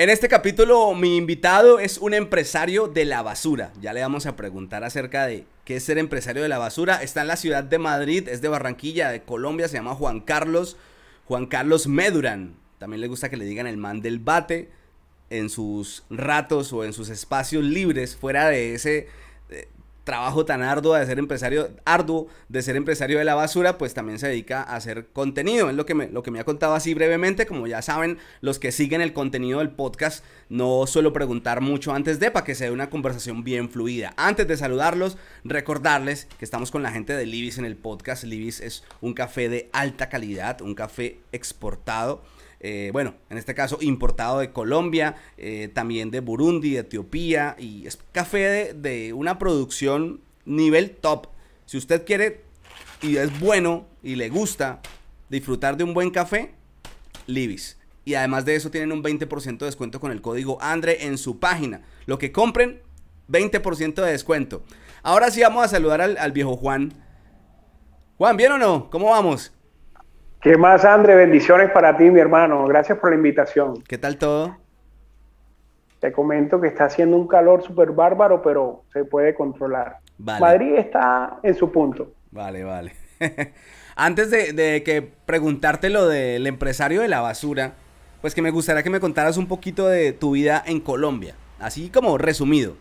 En este capítulo mi invitado es un empresario de la basura. Ya le vamos a preguntar acerca de qué es ser empresario de la basura. Está en la ciudad de Madrid, es de Barranquilla, de Colombia, se llama Juan Carlos. Juan Carlos Meduran. También le gusta que le digan el man del bate en sus ratos o en sus espacios libres fuera de ese trabajo tan arduo de ser empresario, arduo de ser empresario de la basura, pues también se dedica a hacer contenido. Es lo que me, lo que me ha contado así brevemente. Como ya saben, los que siguen el contenido del podcast, no suelo preguntar mucho antes de para que sea una conversación bien fluida. Antes de saludarlos, recordarles que estamos con la gente de Libis en el podcast. Libis es un café de alta calidad, un café exportado eh, bueno, en este caso importado de Colombia, eh, también de Burundi, de Etiopía, y es café de, una producción nivel top. Si usted quiere y es bueno y le gusta disfrutar de un buen café, Libis. Y además de eso tienen un 20% de descuento con el código Andre en su página. Lo que compren, 20% de descuento. Ahora sí vamos a saludar al, al viejo Juan. Juan, ¿bien o no? ¿Cómo vamos? ¿Qué más, André? Bendiciones para ti, mi hermano. Gracias por la invitación. ¿Qué tal todo? Te comento que está haciendo un calor súper bárbaro, pero se puede controlar. Madrid está en su punto. Vale, vale. Antes de, que preguntarte lo del empresario de la basura, pues que me gustaría que me contaras un poquito de tu vida en Colombia, así como resumido.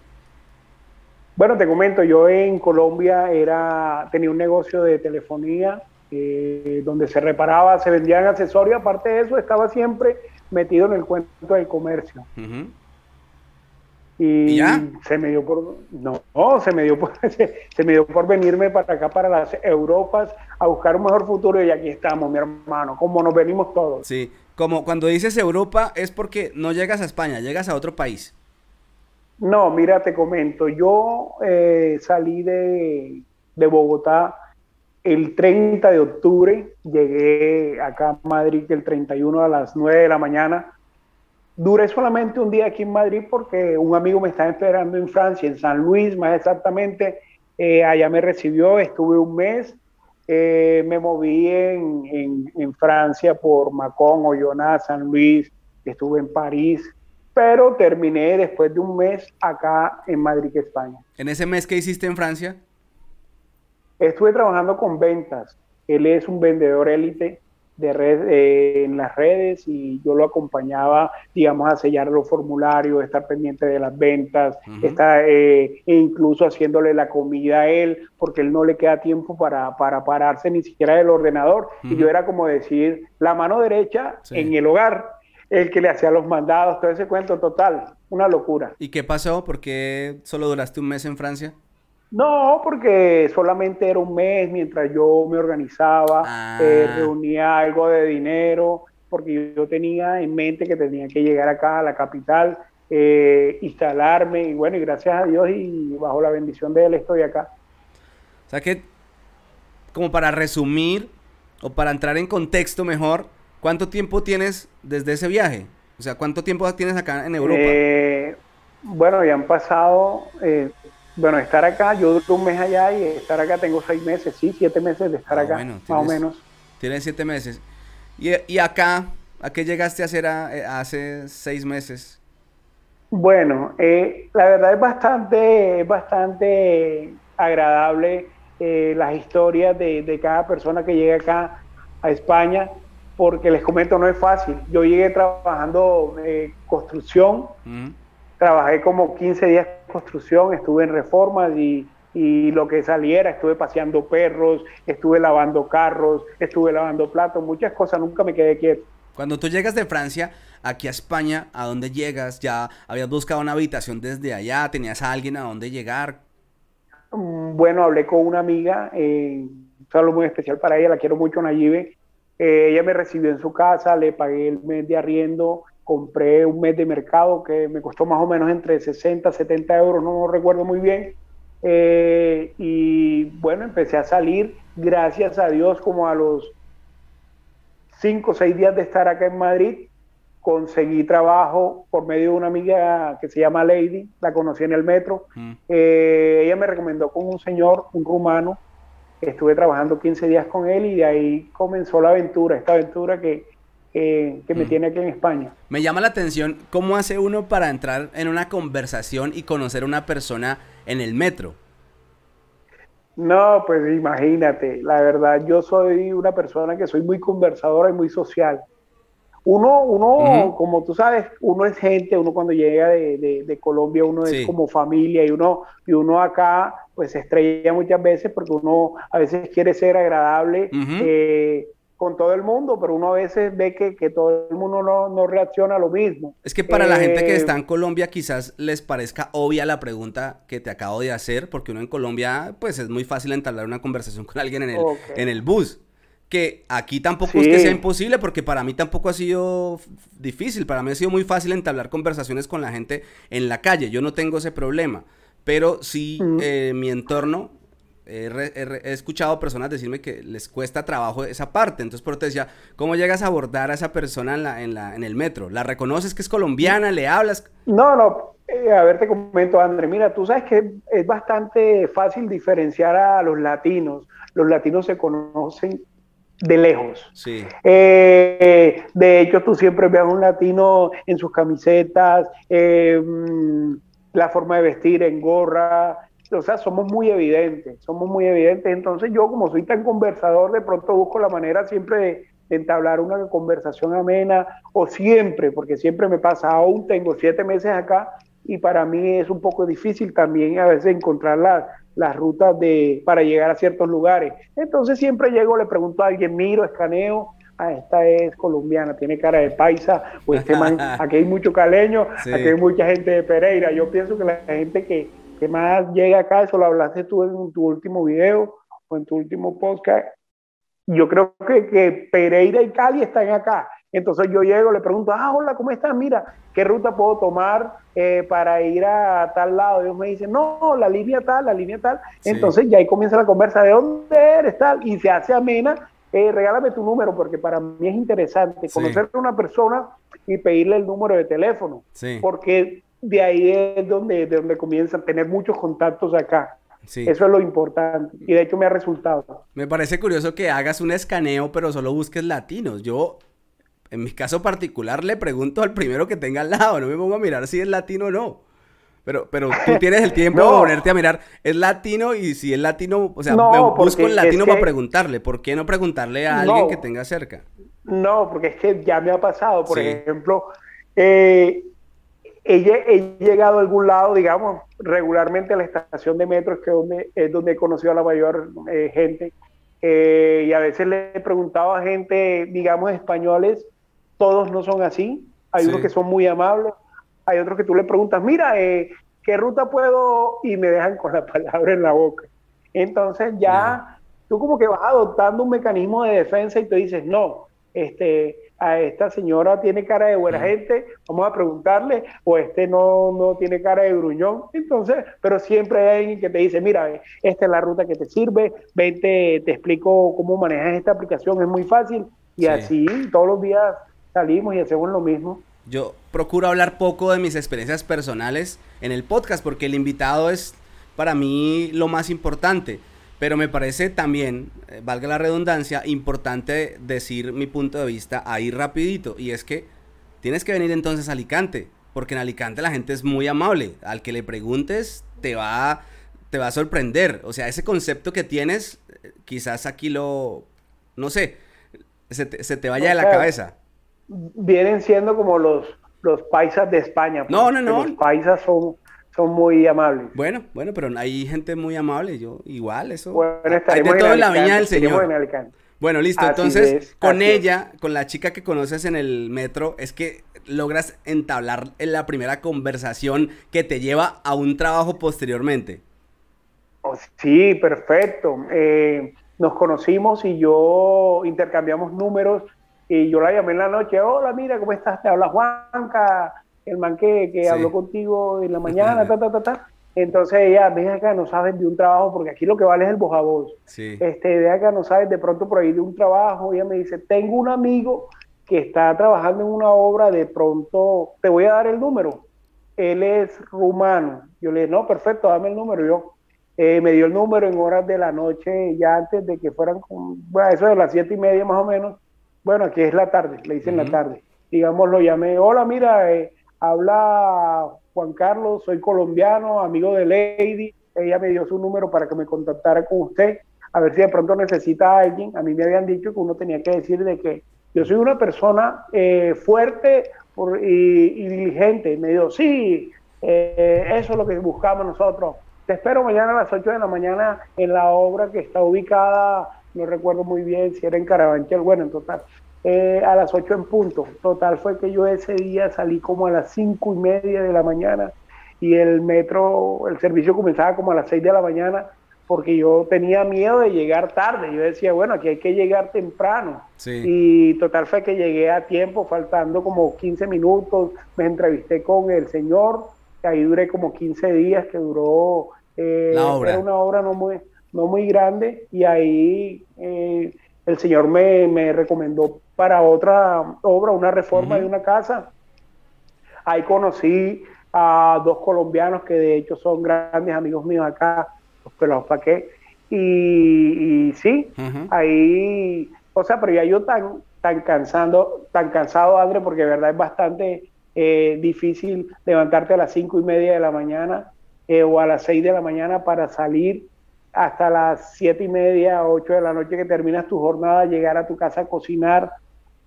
Bueno, te comento, yo en Colombia era, tenía un negocio de telefonía eh, donde se reparaba, se vendían accesorios, aparte de eso estaba siempre metido en el cuento del comercio. Y, se me dio por no, se me dio por se, me dio por venirme para acá para las Europas a buscar un mejor futuro y aquí estamos, mi hermano, como nos venimos todos. Sí, como cuando dices Europa es porque no llegas a España, llegas a otro país. No, mira, te comento, yo eh, salí de, de Bogotá el 30 de octubre llegué acá a Madrid el 31 a las 9 de la mañana. Duré solamente un día aquí en Madrid porque un amigo me estaba esperando en Francia, en San Luis más exactamente. Eh, allá me recibió, estuve un mes. Eh, me moví en, en, Francia por Macón, Oyonnax, San Luis, estuve en París, pero terminé después de un mes acá en Madrid, España. ¿En ese mes que hiciste en Francia? Estuve trabajando con ventas. Él es un vendedor élite de red, eh, en las redes y yo lo acompañaba, digamos, a sellar los formularios, estar pendiente de las ventas, eh, e incluso haciéndole la comida a él, porque él no le queda tiempo para, para pararse ni siquiera del ordenador. Y yo era como decir, la mano derecha en el hogar, el que le hacía los mandados, todo ese cuento total, una locura. ¿Y qué pasó? ¿Por qué solo duraste un mes en Francia? No, porque solamente era un mes mientras yo me organizaba, eh, ah. reunía algo de dinero, porque yo tenía en mente que tenía que llegar acá a la capital, eh, instalarme, y bueno, y gracias a Dios y bajo la bendición de Él estoy acá. O sea que, como para resumir, o para entrar en contexto mejor, ¿cuánto tiempo tienes desde ese viaje? O sea, ¿cuánto tiempo tienes acá en Europa? Eh, bueno, ya han pasado bueno, estar acá, yo duro un mes allá y estar acá tengo seis meses, sí, siete meses de estar ah, acá, más o menos. Tienes siete meses. ¿Y, acá, a qué llegaste a hacer eh, hace seis meses? Bueno, eh, la verdad es bastante, bastante agradable eh, las historias de, cada persona que llega acá a España, porque les comento, no es fácil. Yo llegué trabajando construcción, trabajé como 15 días en construcción, estuve en reformas y, lo que saliera, estuve paseando perros, estuve lavando carros, estuve lavando platos, muchas cosas, nunca me quedé quieto. Cuando tú llegas de Francia aquí a España, ¿a dónde llegas? ¿Ya habías buscado una habitación desde allá? ¿Tenías a alguien a dónde llegar? Mm, bueno, hablé con una amiga, eh, un saludo muy especial para ella, la quiero mucho, Nayibe. Eh, ella me recibió en su casa, le pagué el mes de arriendo, compré un mes de mercado que me costó más o menos entre 60 70 euros, no recuerdo muy bien. Eh, y bueno, empecé a salir, gracias a Dios, como a los 5 o 6 días de estar acá en Madrid, conseguí trabajo por medio de una amiga que se llama Lady, la conocí en el metro. Mm. Eh, ella me recomendó con un señor, un rumano, estuve trabajando 15 días con él y de ahí comenzó la aventura, esta aventura que que me tiene aquí en España. Me llama la atención cómo hace uno para entrar en una conversación y conocer a una persona en el metro. No, pues imagínate, la verdad, yo soy una persona que soy muy conversadora y muy social. Uno, uno, como tú sabes, uno es gente, uno cuando llega de, Colombia, uno es como familia y uno, y uno acá, pues se estrella muchas veces porque uno a veces quiere ser agradable eh, con todo el mundo, pero uno a veces ve que, todo el mundo no, reacciona a lo mismo. Es que para la gente que está en eh, Colombia quizás les parezca obvia la pregunta que te acabo de hacer, porque uno en Colombia, pues es muy fácil entablar una conversación con alguien en el, en el bus que aquí tampoco es que sea imposible, porque para mí tampoco ha sido difícil, para mí ha sido muy fácil entablar conversaciones con la gente en la calle, yo no tengo ese problema, pero sí mm. eh, mi entorno, he escuchado personas decirme que les cuesta trabajo esa parte, entonces por te decía, ¿cómo llegas a abordar a esa persona en, la, en, la, en el metro? ¿La reconoces que es colombiana? ¿Le hablas? No, no, eh, a ver, te comento, André, mira, tú sabes que es bastante fácil diferenciar a los latinos, los latinos se conocen de lejos. Sí. Eh, de hecho, tú siempre ves a un latino en sus camisetas, eh, la forma de vestir, en gorra. O sea, somos muy evidentes, somos muy evidentes. Entonces yo, como soy tan conversador, de pronto busco la manera siempre de, entablar una conversación amena, o siempre, porque siempre me pasa, aún tengo siete meses acá, y para mí es un poco difícil también a veces encontrar la, las rutas de, para llegar a ciertos lugares. Entonces siempre llego, le pregunto a alguien, miro, escaneo, ah, esta es colombiana, tiene cara de paisa, o este man, aquí hay mucho caleño, aquí hay mucha gente de Pereira. Yo pienso que la gente que, que más llega acá, eso lo hablaste tú en tu último video o en tu último podcast, yo creo que, que Pereira y Cali están acá. Entonces yo llego, le pregunto, ah, hola, ¿cómo estás? Mira, ¿qué ruta puedo tomar eh, para ir a tal lado? Ellos me dicen, no, la línea tal, la línea tal. Entonces ya ahí comienza la conversa, ¿de dónde eres tal? Y se hace amena, eh, regálame tu número, porque para mí es interesante conocer a una persona y pedirle el número de teléfono. Porque de ahí es donde, de donde comienzan a tener muchos contactos acá. Eso es lo importante y de hecho me ha resultado. Me parece curioso que hagas un escaneo pero solo busques latinos. Yo en mi caso particular le pregunto al primero que tenga al lado, no me pongo a mirar si es latino o no. Pero, pero tú tienes el tiempo de ponerte a mirar, es latino y si es latino, o sea, me busco el latino para preguntarle. ¿Por qué no preguntarle a alguien que tenga cerca? No, porque es que ya me ha pasado. Por ejemplo, eh, he, llegado a algún lado, digamos, regularmente a la estación de metro, que es donde, es donde he conocido a la mayor eh, gente. Eh, y a veces le he preguntado a gente, digamos, españoles, todos no son así. Hay unos que son muy amables, hay otros que tú le preguntas, mira, eh, ¿qué ruta puedo? Y me dejan con la palabra en la boca. Entonces ya tú como que vas adoptando un mecanismo de defensa y te dices, no, este, a esta señora tiene cara de buena gente, vamos a preguntarle, o este no, no tiene cara de gruñón. Entonces, pero siempre hay alguien que te dice, mira, esta es la ruta que te sirve, vente, te explico cómo manejas esta aplicación, es muy fácil. Y así todos los días salimos y hacemos lo mismo. Yo procuro hablar poco de mis experiencias personales en el podcast porque el invitado es para mí lo más importante. Pero me parece también, eh, valga la redundancia, importante decir mi punto de vista ahí rapidito. Y es que tienes que venir entonces a Alicante. Porque en Alicante la gente es muy amable. Al que le preguntes te va, te va a sorprender. O sea, ese concepto que tienes, eh, quizás aquí lo, no sé, se te, vaya de la cabeza vienen siendo como los, los paisas de España. No, no, no. Los paisas son, son muy amables. Bueno, bueno, pero hay gente muy amable, yo igual, eso. Bueno, hay de todo en la viña del Señor. Bueno, listo, entonces con ella, con la chica que conoces en el metro, es que logras entablar en la primera conversación que te lleva a un trabajo posteriormente. Oh, sí, perfecto. Eh, nos conocimos y yo intercambiamos números y yo la llamé en la noche, hola, mira, ¿cómo estás? Te habla Juanca, el man que, que habló contigo en la mañana, ta, ta, ta, ta. Entonces ella, ven acá, no sabes de un trabajo, porque aquí lo que vale es el voz a voz. Sí. Este, ven acá, no sabes de pronto por ahí de un trabajo. Ella me dice, tengo un amigo que está trabajando en una obra, de pronto, te voy a dar el número. Él es rumano. Yo le dije, no, perfecto, dame el número. Yo, eh, me dio el número en horas de la noche, ya antes de que fueran, bueno, eso de las siete y media más o menos bueno, aquí es la tarde, le dicen la tarde. Digamos, lo llamé, hola, mira, eh, habla Juan Carlos, soy colombiano, amigo de Lady, ella me dio su número para que me contactara con usted, a ver si de pronto necesita a alguien. A mí me habían dicho que uno tenía que decir de que yo soy una persona eh, fuerte y, diligente. Y me dijo, sí, eh, eso es lo que buscamos nosotros. Te espero mañana a las 8 de la mañana en la obra que está ubicada, no recuerdo muy bien si era en Carabanchel, bueno, en total, eh, a las 8 en punto. Total fue que yo ese día salí como a las 5 y media de la mañana y el metro, el servicio comenzaba como a las 6 de la mañana porque yo tenía miedo de llegar tarde. Yo decía, bueno, aquí hay que llegar temprano. Y total fue que llegué a tiempo, faltando como 15 minutos. Me entrevisté con el señor, ahí duré como 15 días, que duró. Eh, era una obra no muy, no muy grande, y ahí eh, el señor me, recomendó para otra obra, una reforma de una casa. Ahí conocí a dos colombianos que de hecho son grandes amigos míos acá que los paqué. Y, sí, ahí, o sea, pero ya yo tan, tan cansando, tan cansado, André, porque de verdad es bastante eh, difícil levantarte a las cinco y media de la mañana eh, o a las seis de la mañana para salir hasta las siete y media, ocho de la noche que terminas tu jornada, llegar a tu casa a cocinar.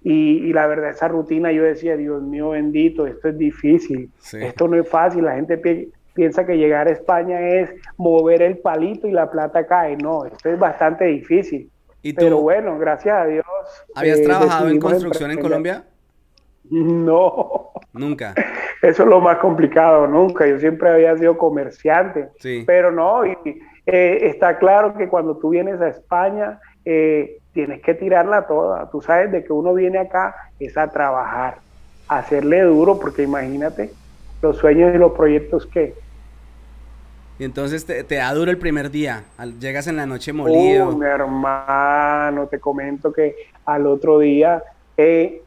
Y, la verdad, esa rutina, yo decía, Dios mío bendito, esto es difícil, esto no es fácil, la gente piensa que llegar a España es mover el palito y la plata cae. No, esto es bastante difícil. ¿Y Pero bueno, gracias a Dios. ¿Habías eh, trabajado en construcción en Colombia? No. Nunca. Eso es lo más complicado, nunca. Yo siempre había sido comerciante. Sí. Pero no, y, eh, está claro que cuando tú vienes a España, eh, tienes que tirarla toda. Tú sabes de que uno viene acá es a trabajar, a hacerle duro, porque imagínate los sueños y los proyectos que, y entonces te, da duro el primer día, llegas en la noche molido. mi hermano, te comento que al otro día, eh,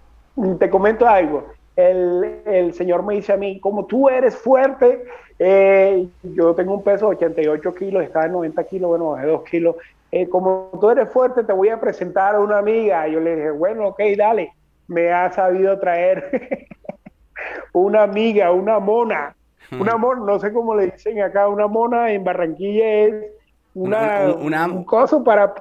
te comento algo, el, señor me dice a mí, como tú eres fuerte, eh, yo tengo un peso de 88 kilos, estaba en 90 kilos, bueno, bajé 2 kilos, eh, como tú eres fuerte, te voy a presentar a una amiga. Yo le dije, bueno, ok, dale, me ha sabido traer una amiga, una mona. Una mona, no sé cómo le dicen acá, una mona en Barranquilla es una, un coso para...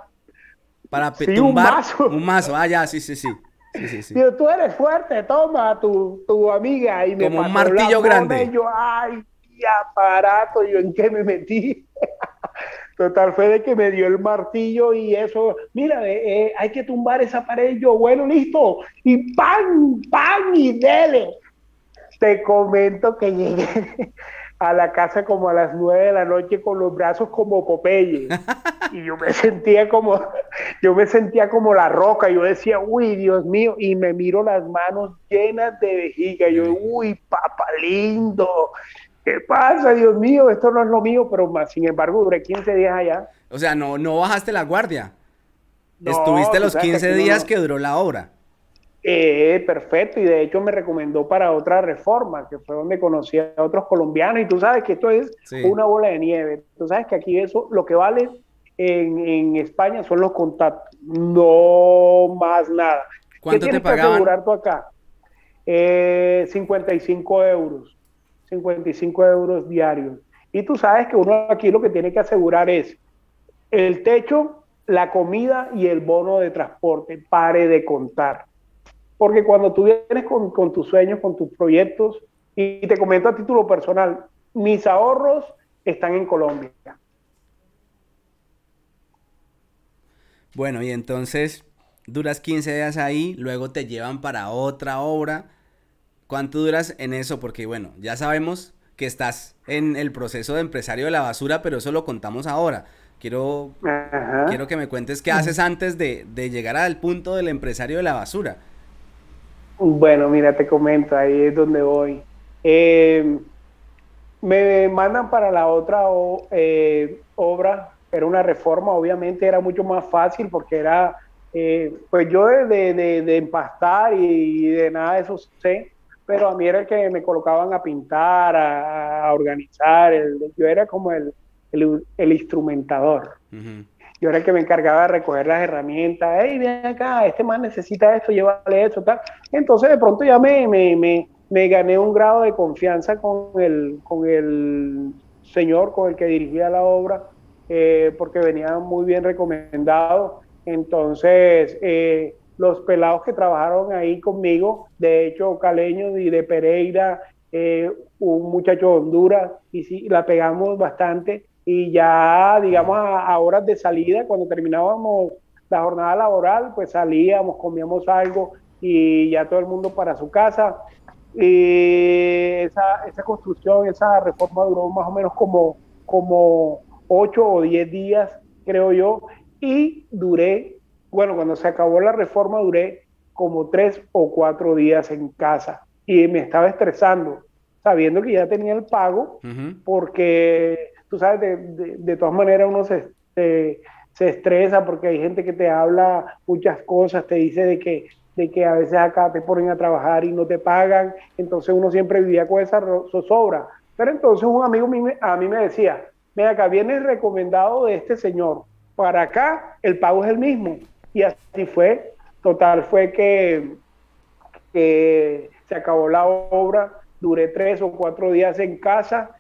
Para un mazo. Un mazo, ah, ya, sí, sí, sí. Sí, sí, tú eres fuerte, toma tu, tu amiga. Y me Como un martillo grande. Y yo, ay, aparato, yo en qué me metí. Total fue de que me dio el martillo y eso, mira, eh, hay que tumbar esa pared. Yo, bueno, listo. Y pan, pan y dele. Te comento que llegué a la casa como a las nueve de la noche con los brazos como Popeye. Y yo me sentía como, yo me sentía como la roca. Yo decía, uy, Dios mío, y me miro las manos llenas de vejiga. Yo, uy, papá lindo. ¿Qué pasa, Dios mío? Esto no es lo mío, pero más, sin embargo, duré 15 días allá. O sea, no, no bajaste la guardia. Estuviste los 15 días que duró la obra. Eh, perfecto, y de hecho me recomendó para otra reforma, que fue donde conocí a otros colombianos, y tú sabes que esto es una bola de nieve. Tú sabes que aquí eso, lo que vale en, España son los contactos, no más nada. ¿Cuánto te pagaban? Que asegurar tú acá? Eh, 55 euros, 55 euros diarios. Y tú sabes que uno aquí lo que tiene que asegurar es el techo, la comida y el bono de transporte, pare de contar. Porque cuando tú vienes con, tus sueños, con tus proyectos, y te comento a título personal, mis ahorros están en Colombia. Bueno, y entonces duras 15 días ahí, luego te llevan para otra obra. ¿Cuánto duras en eso? Porque bueno, ya sabemos que estás en el proceso de empresario de la basura, pero eso lo contamos ahora. Quiero, quiero que me cuentes qué haces antes de, de llegar al punto del empresario de la basura. Bueno, mira, te comento, ahí es donde voy. Eh, me mandan para la otra eh, obra, era una reforma, obviamente era mucho más fácil porque era, eh, pues yo de, empastar y, de nada de eso sé, pero a mí era el que me colocaban a pintar, a, organizar, yo era como el, el, instrumentador. Yo era el que me encargaba de recoger las herramientas, hey, ven acá, este man necesita esto, llévale esto, tal. Entonces de pronto ya me, me, me, me gané un grado de confianza con el, con el señor con el que dirigía la obra, eh, porque venía muy bien recomendado. Entonces, eh, los pelados que trabajaron ahí conmigo, de hecho, caleños y de Pereira, eh, un muchacho de Honduras, y sí, la pegamos bastante. Y ya, digamos, a, horas de salida, cuando terminábamos la jornada laboral, pues salíamos, comíamos algo y ya todo el mundo para su casa. Y esa, esa construcción, esa reforma duró más o menos como, como 8 o 10 días, creo yo, y duré, bueno, cuando se acabó la reforma duré como 3 o 4 días en casa y me estaba estresando, sabiendo que ya tenía el pago, porque tú sabes, de, de, todas maneras uno se, se estresa porque hay gente que te habla muchas cosas, te dice de que de que a veces acá te ponen a trabajar y no te pagan, entonces uno siempre vivía con esa zozobra. Pero entonces un amigo a mí me decía, mira, acá viene recomendado de este señor, para acá el pago es el mismo. Y así fue, total fue que, que se acabó la obra, duré tres o cuatro días en casa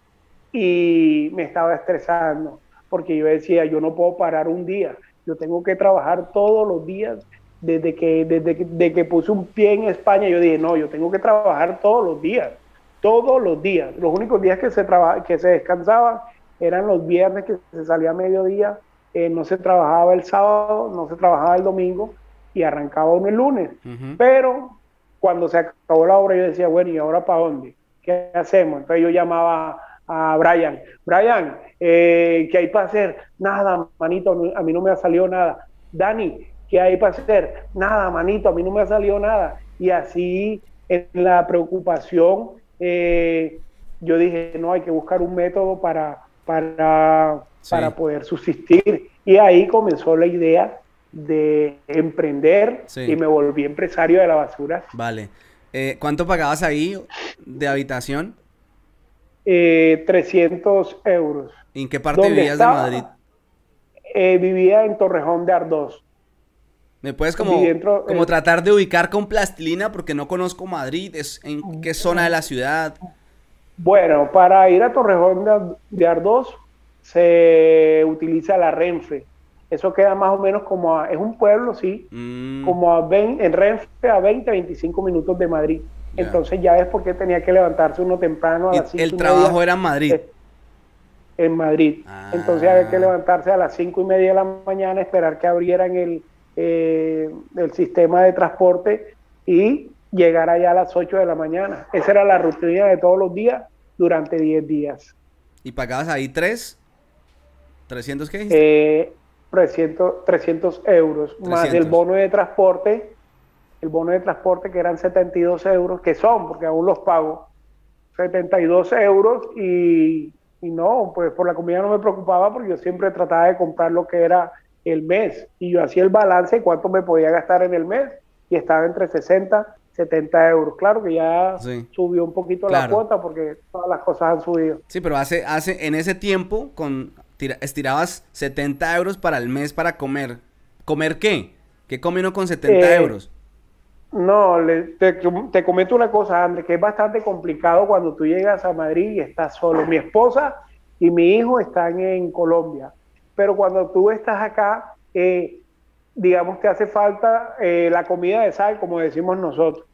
y me estaba estresando, porque yo decía, yo no puedo parar un día, yo tengo que trabajar todos los días desde que, desde que, puse un pie en España, yo dije, no, yo tengo que trabajar todos los días, todos los días. Los únicos días que se, que se descansaba eran los viernes que se salía a mediodía, eh, no se trabajaba el sábado, no se trabajaba el domingo y arrancaba uno el lunes. Pero cuando se acabó la obra yo decía, bueno, ¿y ahora para dónde? ¿Qué hacemos? Entonces yo llamaba a Brian, Brian, eh, ¿qué hay para hacer? Nada, manito, a mí no me ha salido nada. Dani, ¿Qué hay para hacer? Nada, manito, a mí no me ha salido nada. Y así, en la preocupación, eh, yo dije, no, hay que buscar un método para, para, para poder subsistir. Y ahí comenzó la idea de emprender y me volví empresario de la basura. Vale. Eh, ¿Cuánto pagabas ahí de habitación? 300 eh, euros. ¿En qué parte vivías de Madrid? vivía en Torrejón de Ardós. ¿Me puedes como, como eh, tratar de ubicar con plastilina? Porque no conozco Madrid. Es, ¿En qué zona de la ciudad? Bueno, para ir a Torrejón de, Ardós se utiliza la Renfe. Eso queda más o menos como a, es un pueblo, sí, mm. como a 20, en Renfe a 20, 25 minutos de Madrid. Entonces ya es porque tenía que levantarse uno temprano a las 5 El trabajo era en Madrid. En Madrid. Entonces había que ah. levantarse a las 5 y media de la mañana, esperar que abrieran el, eh, el sistema de transporte y llegar allá a las 8 de la mañana. Esa era la rutina de todos los días durante 10 días. ¿Y pagabas ahí 3? ¿300 qué? Eh, 300, 300 euros, más el bono de transporte, el bono de transporte que eran 72 euros, que son, porque aún los pago, 72 euros y, y no, pues por la comida no me preocupaba porque yo siempre trataba de comprar lo que era el mes y yo hacía el balance de cuánto me podía gastar en el mes y estaba entre 60 70 euros. Claro que ya subió un poquito la cuota porque todas las cosas han subido. Sí, pero hace, hace, en ese tiempo con estirabas 70 euros para el mes para comer. ¿Comer qué? ¿Qué come uno con 70 eh, euros? No, te, te, comento una cosa, André, que es bastante complicado cuando tú llegas a Madrid y estás solo. Mi esposa y mi hijo están en Colombia pero cuando tú estás acá, eh, digamos, te hace falta eh, la comida de sal, como decimos nosotros.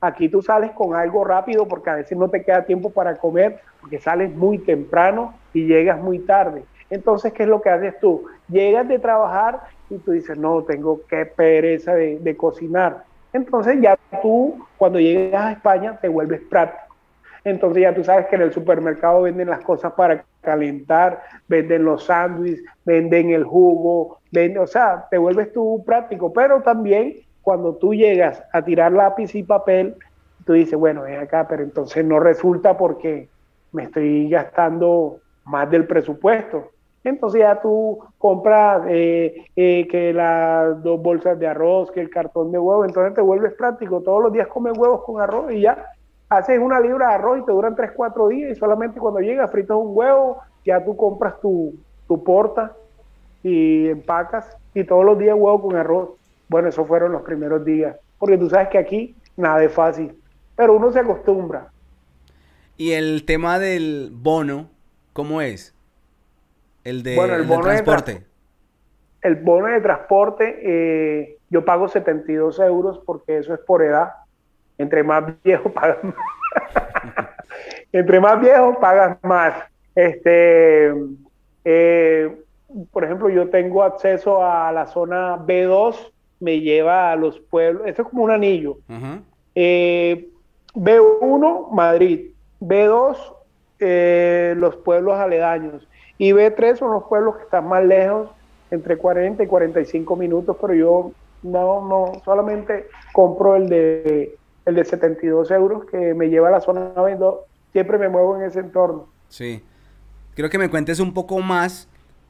Aquí tú sales con algo rápido porque a veces no te queda tiempo para comer, porque sales muy temprano y llegas muy tarde. Entonces, ¿qué es lo que haces tú? Llegas de trabajar y tú dices, no, tengo que pereza de cocinar. Entonces ya tú, cuando llegas a España, te vuelves práctico entonces ya tú sabes que en el supermercado venden las cosas para calentar, venden los sándwiches, venden el jugo, venden, o sea, te vuelves tú práctico, pero también cuando tú llegas a tirar lápiz y papel, tú dices, bueno, ven acá, pero entonces no resulta porque me estoy gastando más del presupuesto. Entonces ya tú compras eh, eh, que las dos bolsas de arroz, que el cartón de huevo, entonces te vuelves práctico. Todos los días comes huevos con arroz y ya haces una libra de arroz y te duran 3, 4 días y solamente cuando llega fritas un huevo, ya tú compras tu, tu porta y empacas y todos los días huevo con arroz. Bueno, esos fueron los primeros días, porque tú sabes que aquí nada es fácil, pero uno se acostumbra. ¿Y el tema del bono, cómo es? El de, bueno, el bono de transporte. el bono de transporte, eh, yo pago 72 euros porque eso es por edad. Entre más viejo pagas más. Entre más viejo pagas más. Este, eh, por ejemplo, yo tengo acceso a la zona B2, me lleva a los pueblos, esto es como un anillo. Eh, B1, Madrid. B2, eh, los pueblos aledaños. Y B3 son los pueblos que están más lejos, entre 40 y 45 minutos, pero yo no, no, solamente compro el de, el de 72 euros que me lleva a la zona B2. Siempre me muevo en ese entorno. Sí. Creo que me cuentes un poco más,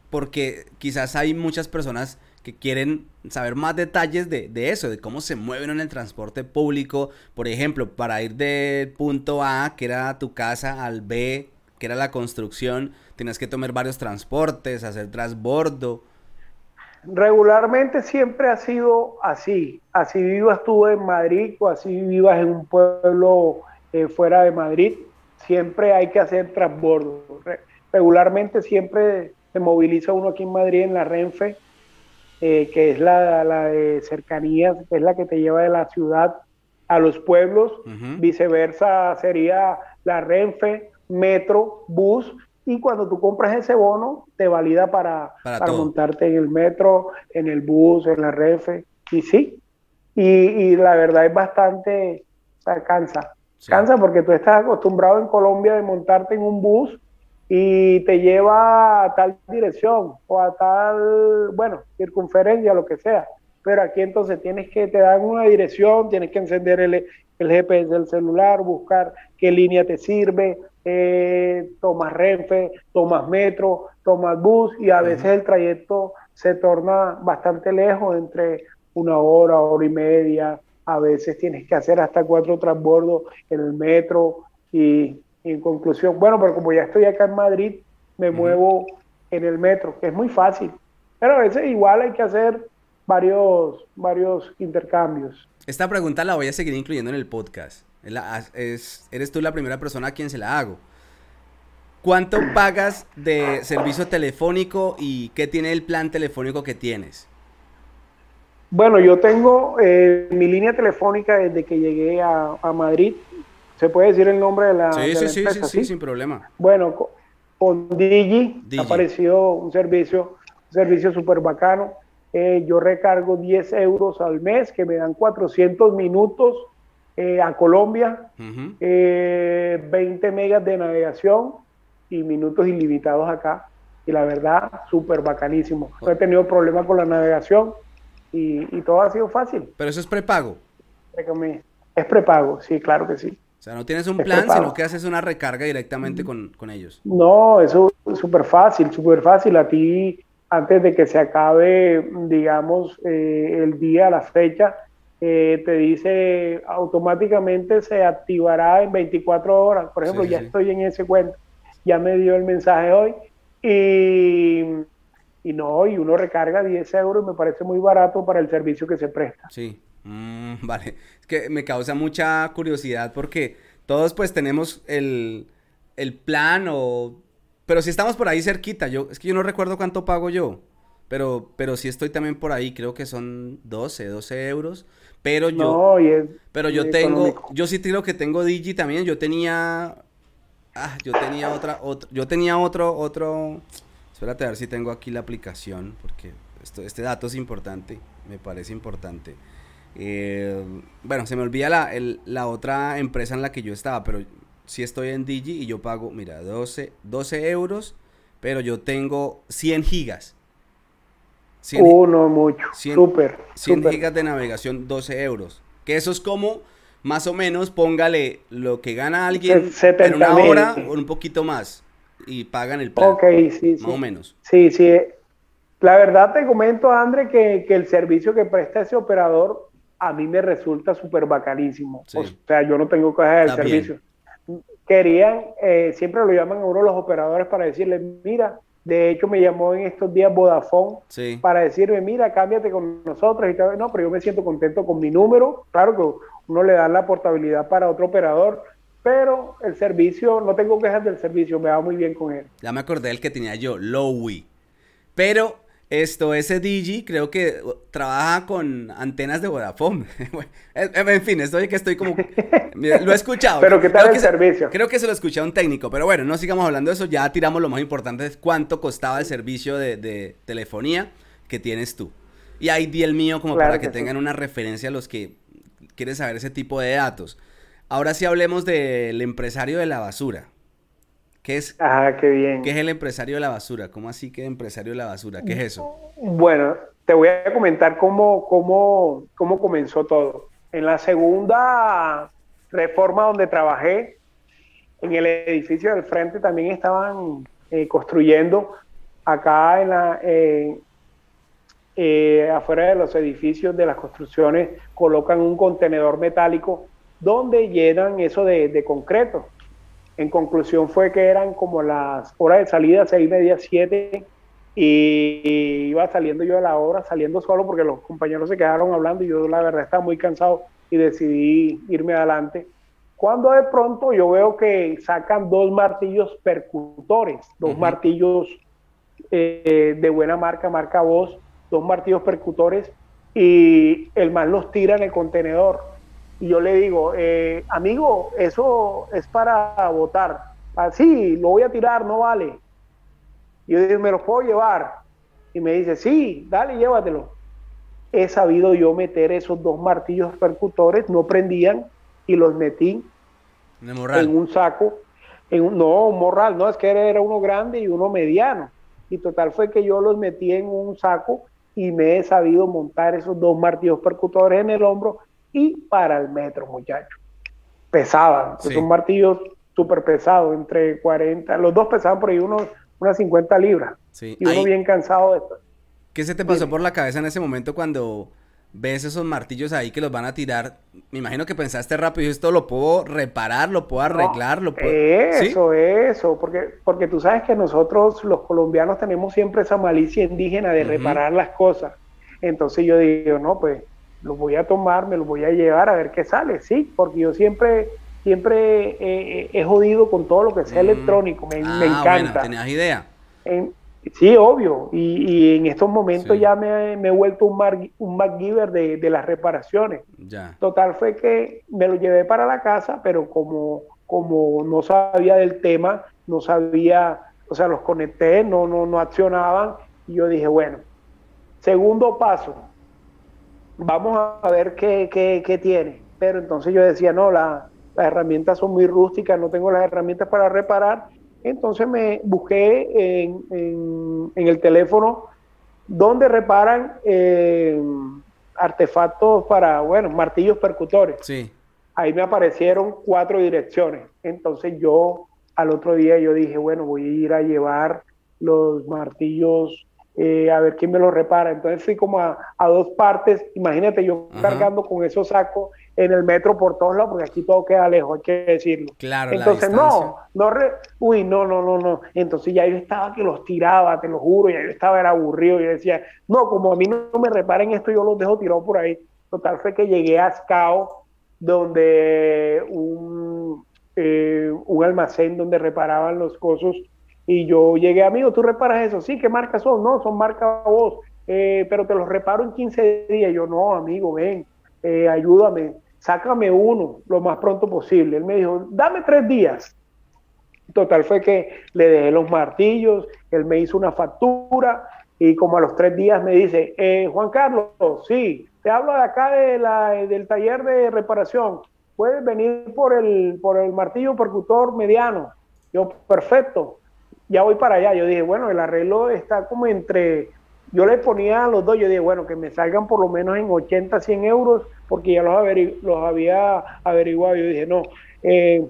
porque quizás hay muchas personas que quieren saber más detalles de, de, eso, de cómo se mueven en el transporte público. Por ejemplo, para ir del punto A, que era tu casa, al B, que era la construcción, tienes que tomar varios transportes, hacer transbordo. Regularmente siempre ha sido así. Así vivas tú en Madrid o así vivas en un pueblo eh, fuera de Madrid, siempre hay que hacer transbordo. Regularmente siempre se moviliza uno aquí en Madrid en la Renfe eh, que es la, de cercanías, que es la que te lleva de la ciudad a los pueblos, viceversa sería la Renfe, metro, bus, y cuando tú compras ese bono, te valida para, montarte en el metro, en el bus, en la Renfe, y sí, y, la verdad es bastante, o cansa, cansa porque tú estás acostumbrado en Colombia de montarte en un bus y te lleva a tal dirección o a tal, bueno, circunferencia, lo que sea. Pero aquí entonces tienes que, te dan una dirección, tienes que encender el, GPS del celular, buscar qué línea te sirve, eh, tomas Renfe, tomas metro, tomas bus y a veces el trayecto se torna bastante lejos, entre una hora, hora y media, a veces tienes que hacer hasta cuatro transbordos en el metro y en conclusión, bueno, pero como ya estoy acá en Madrid, me muevo en el metro, que es muy fácil. Pero a veces igual hay que hacer varios, varios intercambios. Esta pregunta la voy a seguir incluyendo en el podcast. Es, eres tú la primera persona a quien se la hago. ¿Cuánto pagas de servicio telefónico y qué tiene el plan telefónico que tienes? Bueno, yo tengo eh, mi línea telefónica desde que llegué a, a Madrid ¿Se puede decir el nombre de la, sí, sí, sí, sí, sí, sin problema. Bueno, con, Digi, apareció un servicio, un servicio súper bacano. Eh, yo recargo 10 euros al mes, que me dan 400 minutos eh, a Colombia, 20 eh, megas de navegación y minutos ilimitados acá. Y la verdad, súper bacanísimo. No he tenido problemas con la navegación y, y, todo ha sido fácil. ¿Pero eso es prepago? Es prepago, sí, claro que sí. O sea, no tienes un plan, sino que haces una recarga directamente con, ellos. No, eso es súper fácil, súper fácil. A ti, antes de que se acabe, digamos, eh, el día, la fecha, eh, te dice automáticamente se activará en 24 horas. Por ejemplo, ya estoy en ese cuento. Ya me dio el mensaje hoy. Y, y no, y uno recarga 10 euros, me parece muy barato para el servicio que se presta. Sí, Mm, vale, es que me causa mucha curiosidad porque todos pues tenemos el, el plan o... Pero si estamos por ahí cerquita, yo es que yo no recuerdo cuánto pago yo, pero, pero si estoy también por ahí, creo que son 12, 12 euros. Pero yo, pero yo tengo, yo sí creo que tengo Digi también. Yo tenía, ah, yo tenía otra, otro, yo tenía otro, otro. Espérate a ver si tengo aquí la aplicación, porque esto, este dato es importante, me parece importante. Eh, bueno, se me olvida la, la otra empresa en la que yo estaba, pero si estoy en Digi y yo pago, mira, 12, 12 euros, pero yo tengo 100 gigas. 100, uh, no mucho. 100, súper. 100 gigas de navegación, 12 euros. Que eso es como, más o menos, póngale lo que gana alguien en una hora o un poquito más. Y pagan el plan. Ok, sí, Más o menos. Sí, sí. La verdad te comento, André, que, que el servicio que presta ese operador a mí me resulta súper bacanísimo. O sea, yo no tengo que dejar el servicio. Querían, eh, siempre lo llaman a uno los operadores para decirle, mira, De hecho, me llamó en estos días Vodafone para decirme, mira, cámbiate con nosotros. Y tal. No, pero yo me siento contento con mi número. Claro que uno le da la portabilidad para otro operador, pero el servicio, no tengo quejas del servicio, me va muy bien con él. Ya me acordé del que tenía yo, Lowy. Pero esto, ese Digi, creo que uh, trabaja con antenas de Vodafone. en fin, estoy que estoy como... Lo he escuchado. pero ¿qué tal el que, servicio? Creo que se lo escuché a un técnico, pero bueno, no sigamos hablando de eso, ya tiramos lo más importante, es cuánto costaba el servicio de, telefonía que tienes tú. Y ahí di el mío como para que, tengan una referencia a los que quieren saber ese tipo de datos. Ahora sí hablemos del empresario de la basura. ¿Qué es, qué bien. ¿Qué es el empresario de la basura? ¿Cómo así que empresario de la basura? ¿Qué es eso? Bueno, te voy a comentar cómo, cómo, cómo comenzó todo. En la segunda reforma donde trabajé, en el edificio del frente también estaban eh, construyendo acá en la eh, eh, afuera de los edificios de las construcciones colocan un contenedor metálico donde llenan eso de, de concreto en conclusión fue que eran como las horas de salida, seis y media, siete, y iba saliendo yo de la hora, saliendo solo porque los compañeros se quedaron hablando y yo la verdad estaba muy cansado y decidí irme adelante. Cuando de pronto yo veo que sacan dos martillos percutores, dos martillos eh, de buena marca, marca voz, dos martillos percutores, y el man los tira en el contenedor y yo le digo, eh, amigo, eso es para votar. Así, lo voy a tirar, no vale. Y yo digo, ¿me lo puedo llevar? Y me dice, sí, dale, llévatelo. He sabido yo meter esos dos martillos percutores, no prendían, y los metí en un saco. En un, no, un morral, no, es que era uno grande y uno mediano. Y total fue que yo los metí en un saco y me he sabido montar esos dos martillos percutores en el hombro y para el metro, muchachos. Pesaban, es un martillo súper pesado, entre 40, los dos pesaban por ahí unos, unas 50 libras. Y uno bien cansado de esto. ¿Qué se te pasó por la cabeza en ese momento cuando ves esos martillos ahí que los van a tirar? Me imagino que pensaste rápido, esto lo puedo reparar, lo puedo arreglar, lo puedo... Eso, eso, porque, porque tú sabes que nosotros los colombianos tenemos siempre esa malicia indígena de reparar las cosas. Entonces yo digo, no, pues lo voy a tomar, me lo voy a llevar a ver qué sale, sí, porque yo siempre siempre he jodido con todo lo que sea mm. electrónico, me, ah, encanta. Bueno, ¿Tenías idea? sí, obvio, y, en estos momentos ya me, he vuelto un, mar, un MacGyver de, de, las reparaciones. Ya. Total fue que me lo llevé para la casa, pero como, como no sabía del tema, no sabía, o sea, los conecté, no, no, no accionaban, y yo dije, bueno, segundo paso, vamos a ver qué, tiene. Pero entonces yo decía, no, las herramientas son muy rústicas, no tengo las herramientas para reparar. Entonces me busqué en, el teléfono donde reparan eh, artefactos para, bueno, martillos percutores. Sí. Ahí me aparecieron cuatro direcciones. Entonces yo al otro día yo dije, bueno, voy a ir a llevar los martillos eh, a ver quién me lo repara. Entonces fui como a, dos partes, imagínate yo cargando con esos sacos en el metro por todos lados, porque aquí todo queda lejos, hay que decirlo. Claro, Entonces no, no, uy, no, no, no, no. Entonces ya yo estaba que los tiraba, te lo juro, ya yo estaba era aburrido, y decía, no, como a mí no, me reparen esto, yo los dejo tirados por ahí. Total fue que llegué a Scao, donde un, eh, un almacén donde reparaban los cosos y yo llegué, amigo, ¿tú reparas eso? Sí, ¿qué marcas son? No, son marca vos, eh, pero te los reparo en 15 días. Yo, no, amigo, ven, eh, ayúdame, sácame uno lo más pronto posible. Él me dijo, dame tres días. Total fue que le dejé los martillos, él me hizo una factura y como a los tres días me dice, eh, Juan Carlos, sí, te hablo de acá de la, del taller de reparación, puedes venir por el, por el martillo percutor mediano. Yo, perfecto ya voy para allá. Yo dije, bueno, el arreglo está como entre, yo le ponía a los dos, yo dije, bueno, que me salgan por lo menos en 80, 100 euros, porque ya los, los había averiguado. Yo dije, no, eh,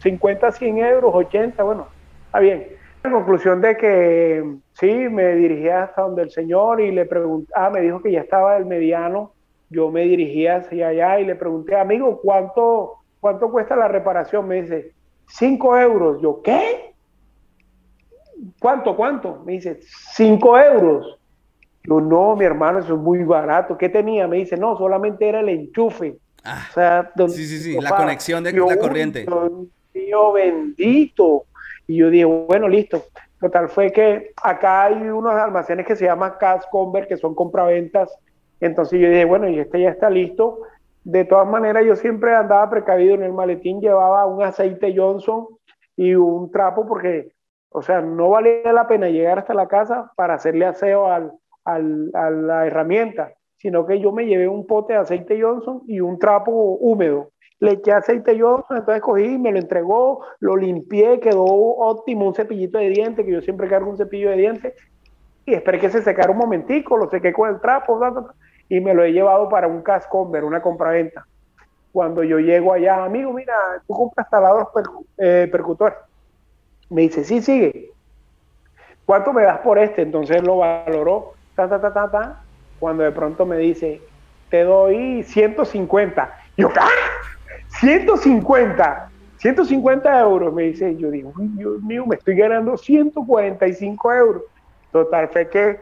50, eh, 100 euros, 80, bueno, está bien. La conclusión de que sí, me dirigí hasta donde el señor y le pregunté, ah, me dijo que ya estaba el mediano, yo me dirigí hacia allá y le pregunté, amigo, ¿cuánto, cuánto cuesta la reparación? Me dice, 5 euros. Yo, ¿qué? ¿cuánto, cuánto? Me dice, cinco euros. Yo, no, mi hermano, eso es muy barato. ¿Qué tenía? Me dice, no, solamente era el enchufe. Ah, o sea, sí, sí, sí, la conexión de la corriente. Dios bendito. Y yo dije, bueno, listo. Total, fue que acá hay unos almacenes que se llaman Cash Convert, que son compraventas. Entonces yo dije, bueno, y este ya está listo. De todas maneras, yo siempre andaba precavido en el maletín, llevaba un aceite Johnson y un trapo, porque, o sea, no valía la pena llegar hasta la casa para hacerle aseo al, al, a la herramienta, sino que yo me llevé un pote de aceite Johnson y un trapo húmedo. Le eché aceite yo, entonces cogí, me lo entregó, lo limpié, quedó óptimo, un cepillito de dientes, que yo siempre cargo un cepillo de dientes, y esperé que se secara un momentico, lo sequé con el trapo, y me lo he llevado para un cascomber, una compraventa. Cuando yo llego allá, amigo, mira, tú compras taladros eh, percutores. Me dice, sí, sigue. ¿Cuánto me das por este? Entonces lo valoró, ta, ta, ta, ta, ta. Cuando de pronto me dice, te doy 150. Yo, ¡ah! 150, 150 euros, me dice, yo digo, Dios mío, me estoy ganando 145 euros. Total, fue que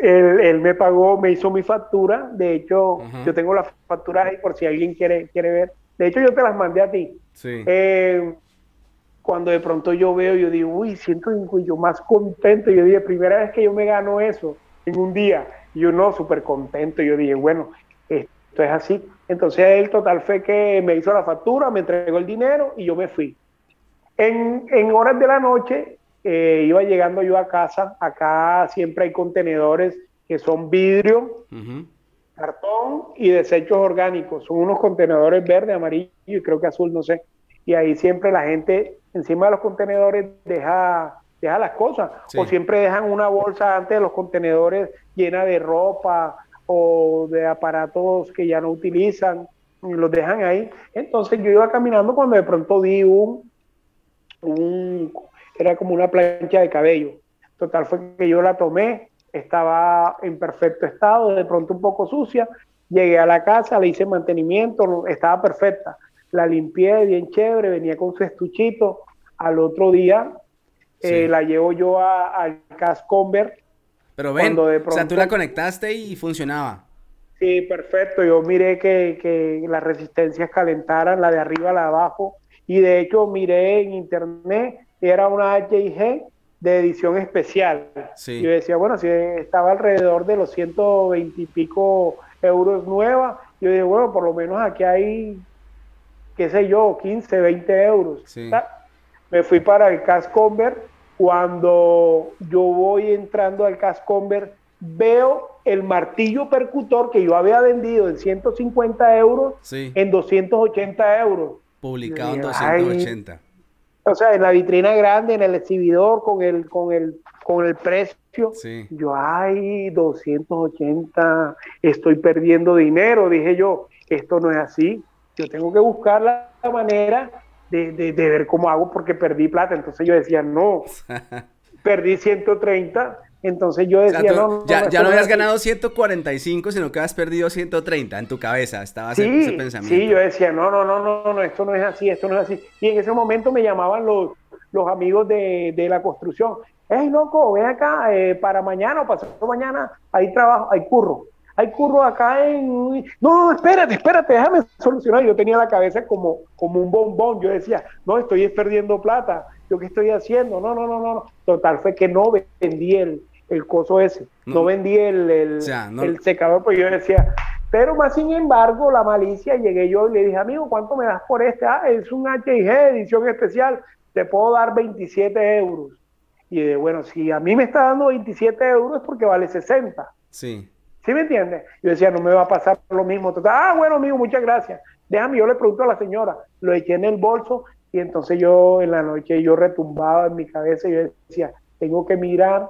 él, me pagó, me hizo mi factura, de hecho, yo tengo las facturas ahí por si alguien quiere, quiere ver. De hecho, yo te las mandé a ti. Sí. Eh, cuando de pronto yo veo, yo digo, uy, 105, y yo más contento. Yo dije, primera vez que yo me gano eso en un día. Y yo no, súper contento. Yo dije, bueno, esto es así. Entonces el total fue que me hizo la factura, me entregó el dinero y yo me fui. En, horas de la noche eh, iba llegando yo a casa, acá siempre hay contenedores que son vidrio, cartón y desechos orgánicos. Son unos contenedores verde, amarillo y creo que azul, no sé. Y ahí siempre la gente encima de los contenedores deja, deja las cosas. O siempre dejan una bolsa antes de los contenedores llena de ropa, o de aparatos que ya no utilizan y los dejan ahí. Entonces yo iba caminando cuando de pronto vi un, un era como una plancha de cabello. Total fue que yo la tomé, estaba en perfecto estado, de pronto un poco sucia. Llegué a la casa, le hice mantenimiento, estaba perfecta. La limpié bien chévere, venía con su estuchito. Al otro día eh, la llevo yo al Cascomber pero ven, o sea, tú la conectaste y funcionaba. Sí, perfecto. Yo miré que, que las resistencias calentaran, la de arriba, la de abajo. Y de hecho miré en internet, era una HIG de edición especial. Sí. Yo decía, bueno, si estaba alrededor de los 120 y pico euros nueva, yo dije, bueno, por lo menos aquí hay, qué sé yo, 15, 20 euros. Sí. Me fui para el Cash cuando yo voy entrando al Cascomber, veo el martillo percutor que yo había vendido en 150 euros en 280 euros. Publicado en 280. O sea, en la vitrina grande, en el exhibidor, con el, con el, con el precio. Yo, ay, 280, estoy perdiendo dinero, dije yo, esto no es así. Yo tengo que buscar la manera de, de, ver cómo hago porque perdí plata. Entonces yo decía, no, perdí 130. Entonces yo decía, no, Ya, ya no habías ganado 145, sino que habías perdido 130 en tu cabeza. Estaba sí, ese, pensamiento. Sí, yo decía, no, no, no, no, no, esto no es así, esto no es así. Y en ese momento me llamaban los, los amigos de, de la construcción. Hey, loco, ven acá, eh, para mañana o pasado mañana hay trabajo, hay curro hay curro acá en... No, espérate, espérate, déjame solucionar. Yo tenía la cabeza como, como un bombón. Yo decía, no, estoy perdiendo plata. ¿Yo qué estoy haciendo? No, no, no, no. Total, fue que no vendí el, el coso ese. No, vendí el, el, secador, pues yo decía... Pero más sin embargo, la malicia, llegué yo y le dije, amigo, ¿cuánto me das por este? Ah, es un HIG edición especial, te puedo dar 27 euros. Y de, bueno, si a mí me está dando 27 euros es porque vale 60. Sí. ¿Sí me entiendes? Yo decía, no me va a pasar lo mismo. Ah, bueno, amigo, muchas gracias. Déjame, yo le pregunto a la señora. Lo eché en el bolso y entonces yo en la noche yo retumbaba en mi cabeza y yo decía, tengo que mirar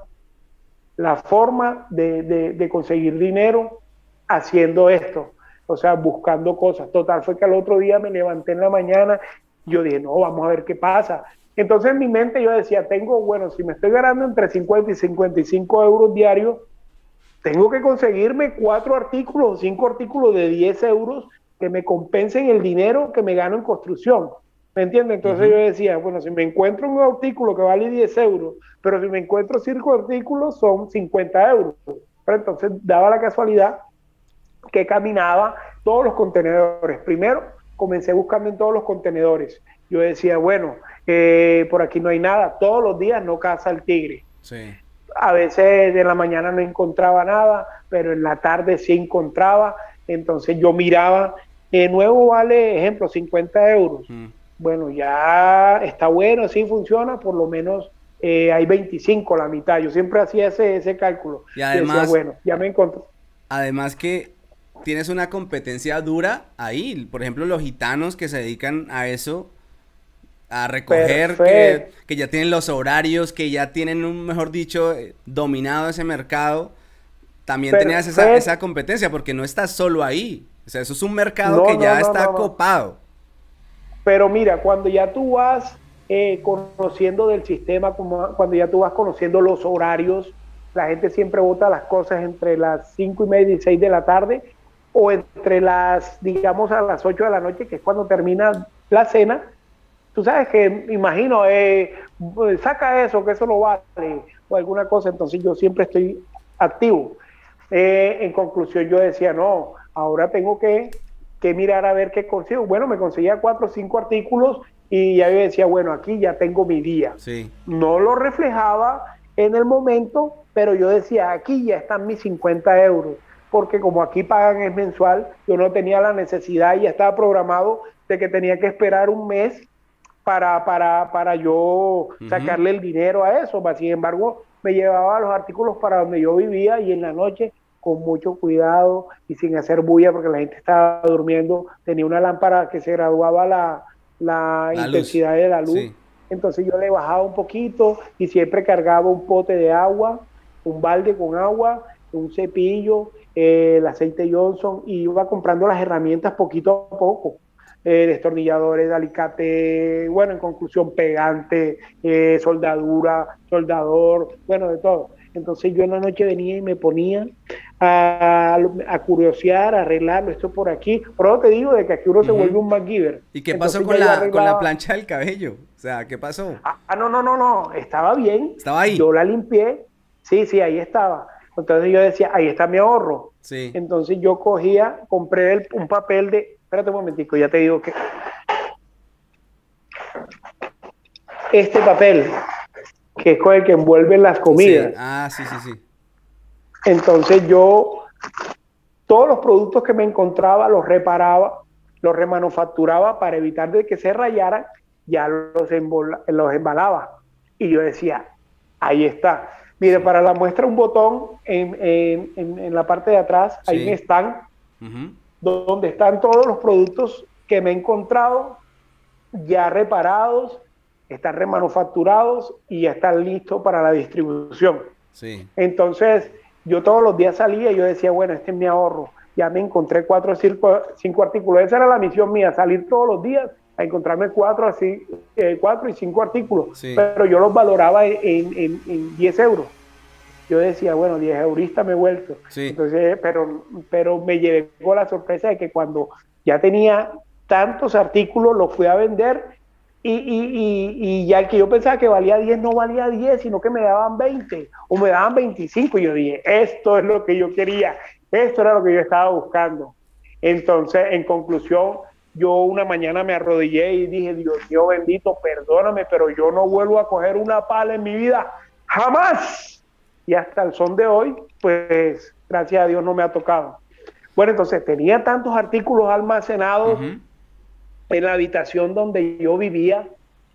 la forma de, conseguir dinero haciendo esto. O sea, buscando cosas. Total, fue que al otro día me levanté en la mañana yo dije, no, vamos a ver qué pasa. Entonces en mi mente yo decía, tengo, bueno, si me estoy ganando entre 50 y 55 euros diarios, tengo que conseguirme cuatro artículos o cinco artículos de 10 euros que me compensen el dinero que me gano en construcción. ¿Me entiendes? Entonces yo decía, bueno, si me encuentro un artículo que vale 10 euros, pero si me encuentro cinco artículos son 50 euros. Pero entonces daba la casualidad que caminaba todos los contenedores. Primero comencé buscando en todos los contenedores. Yo decía, bueno, eh, por aquí no hay nada. Todos los días no caza el tigre. Sí. A veces de la mañana no encontraba nada, pero en la tarde sí encontraba. Entonces yo miraba, de nuevo vale, ejemplo, 50 euros. Mm. Bueno, ya está bueno, sí funciona, por lo menos eh, hay 25, la mitad. Yo siempre hacía ese, ese cálculo. Y además, bueno, ya me encontré. Además que tienes una competencia dura ahí. Por ejemplo, los gitanos que se dedican a eso, a recoger, que, ya tienen los horarios, que ya tienen, un, mejor dicho, eh, dominado ese mercado. También tenías esa, esa, competencia, porque no estás solo ahí. O sea, eso es un mercado que ya está copado. Pero mira, cuando ya tú vas eh, conociendo del sistema, cuando ya tú vas conociendo los horarios, la gente siempre vota las cosas entre las 5 y media y 6 de la tarde o entre las, digamos, a las 8 de la noche, que es cuando termina la cena. Tú sabes que, imagino, eh, saca eso, que eso no vale, o alguna cosa, entonces yo siempre estoy activo. Eh, en conclusión, yo decía, no, ahora tengo que, que mirar a ver qué consigo. Bueno, me conseguía cuatro o cinco artículos y ya yo decía, bueno, aquí ya tengo mi día. Sí. No lo reflejaba en el momento, pero yo decía, aquí ya están mis 50 euros, porque como aquí pagan es mensual, yo no tenía la necesidad y ya estaba programado de que tenía que esperar un mes para, para, para yo sacarle el dinero a eso. Sin embargo, me llevaba los artículos para donde yo vivía y en la noche con mucho cuidado y sin hacer bulla porque la gente estaba durmiendo, tenía una lámpara que se graduaba la, la, intensidad de la luz. Entonces yo le bajaba un poquito y siempre cargaba un pote de agua, un balde con agua, un cepillo, eh, el aceite Johnson y iba comprando las herramientas poquito a poco. Eh, destornilladores, de alicate, bueno, en conclusión, pegante, eh, soldadura, soldador, bueno, de todo. Entonces yo en la noche venía y me ponía a, a curiosear, a arreglarlo, esto por aquí. Pero te digo de que aquí uno se vuelve un MacGyver. ¿Y qué pasó con la, con la plancha del cabello? O sea, ¿qué pasó? Ah, ah, no, no, no, no, estaba bien. Estaba ahí. Yo la limpié. Sí, sí, ahí estaba. Entonces yo decía, ahí está mi ahorro. Sí. Entonces yo cogía, compré un papel de, espérate un momentico, ya te digo que este papel, que es con el que envuelven las comidas. Ah, sí, sí, sí. Entonces yo todos los productos que me encontraba los reparaba, los remanufacturaba para evitar de que se rayaran, ya los, los embalaba. Y yo decía, ahí está. Mire, para la muestra un botón en, la parte de atrás, ahí están, donde están todos los productos que me he encontrado ya reparados, están remanufacturados y ya están listos para la distribución. Sí. Entonces, yo todos los días salía y yo decía, bueno, este es mi ahorro. Ya me encontré cuatro o cinco, artículos. Esa era la misión mía, salir todos los días a encontrarme cuatro, así, eh, cuatro y cinco artículos. Pero yo los valoraba en, en, en, 10 euros. Yo decía, bueno, 10 euristas me he vuelto. Entonces, pero, pero me llegó la sorpresa de que cuando ya tenía tantos artículos, los fui a vender y, y, y, ya que yo pensaba que valía 10 no valía 10, sino que me daban 20 o me daban 25. Y yo dije, esto es lo que yo quería, esto era lo que yo estaba buscando. Entonces, en conclusión, yo una mañana me arrodillé y dije, Dios mío bendito, perdóname, pero yo no vuelvo a coger una pala en mi vida, jamás. Y hasta el son de hoy, pues gracias a Dios no me ha tocado. Bueno, entonces tenía tantos artículos almacenados en la habitación donde yo vivía,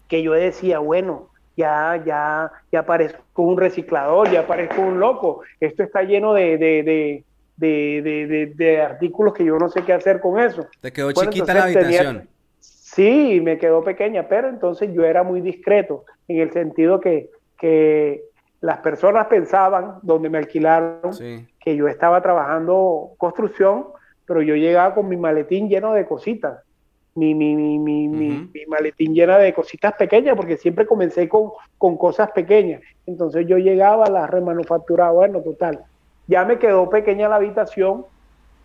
que yo decía, bueno, ya, ya, ya parezco un reciclador, ya parezco un loco. Esto está lleno de, de, de, de artículos que yo no sé qué hacer con eso. Te quedó chiquita la habitación. sí, me quedó pequeña, pero entonces yo era muy discreto, en el sentido que, que las personas pensaban, donde me alquilaron, que yo estaba trabajando construcción, pero yo llegaba con mi maletín lleno de cositas mi, mi, mi, mi, mi, maletín llena de cositas pequeñas, porque siempre comencé con, con cosas pequeñas. Entonces yo llegaba, a las remanufacturaba, bueno, total. Ya me quedó pequeña la habitación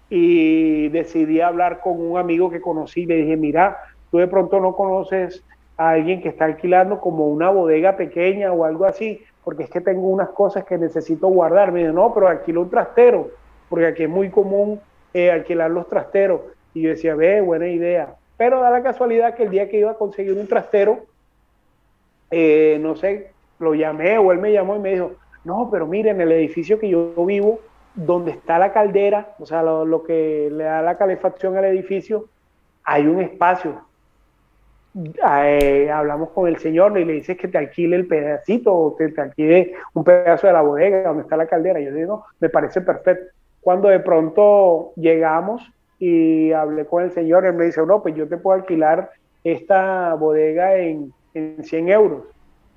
y decidí hablar con un amigo que conocí. Le dije, mira, tú de pronto no conoces a alguien que está alquilando como una bodega pequeña o algo así, porque es que tengo unas cosas que necesito guardar. Me dice, no, pero alquilo un trastero, porque aquí es muy común eh, alquilar los trasteros. Y yo decía, ve, buena idea. Pero da la casualidad que el día que iba a conseguir un trastero, eh, no sé, lo llamé o él me llamó y me dijo, no, pero miren, el edificio que yo vivo, donde está la caldera, o sea, lo, que le da la calefacción al edificio, hay un espacio. Eh, hablamos con el señor y le dices que te alquile el pedacito o te, te, alquile un pedazo de la bodega donde está la caldera. Yo digo, me parece perfecto. Cuando de pronto llegamos y hablé con el señor, él me dice, no, pues yo te puedo alquilar esta bodega en, en 100 euros.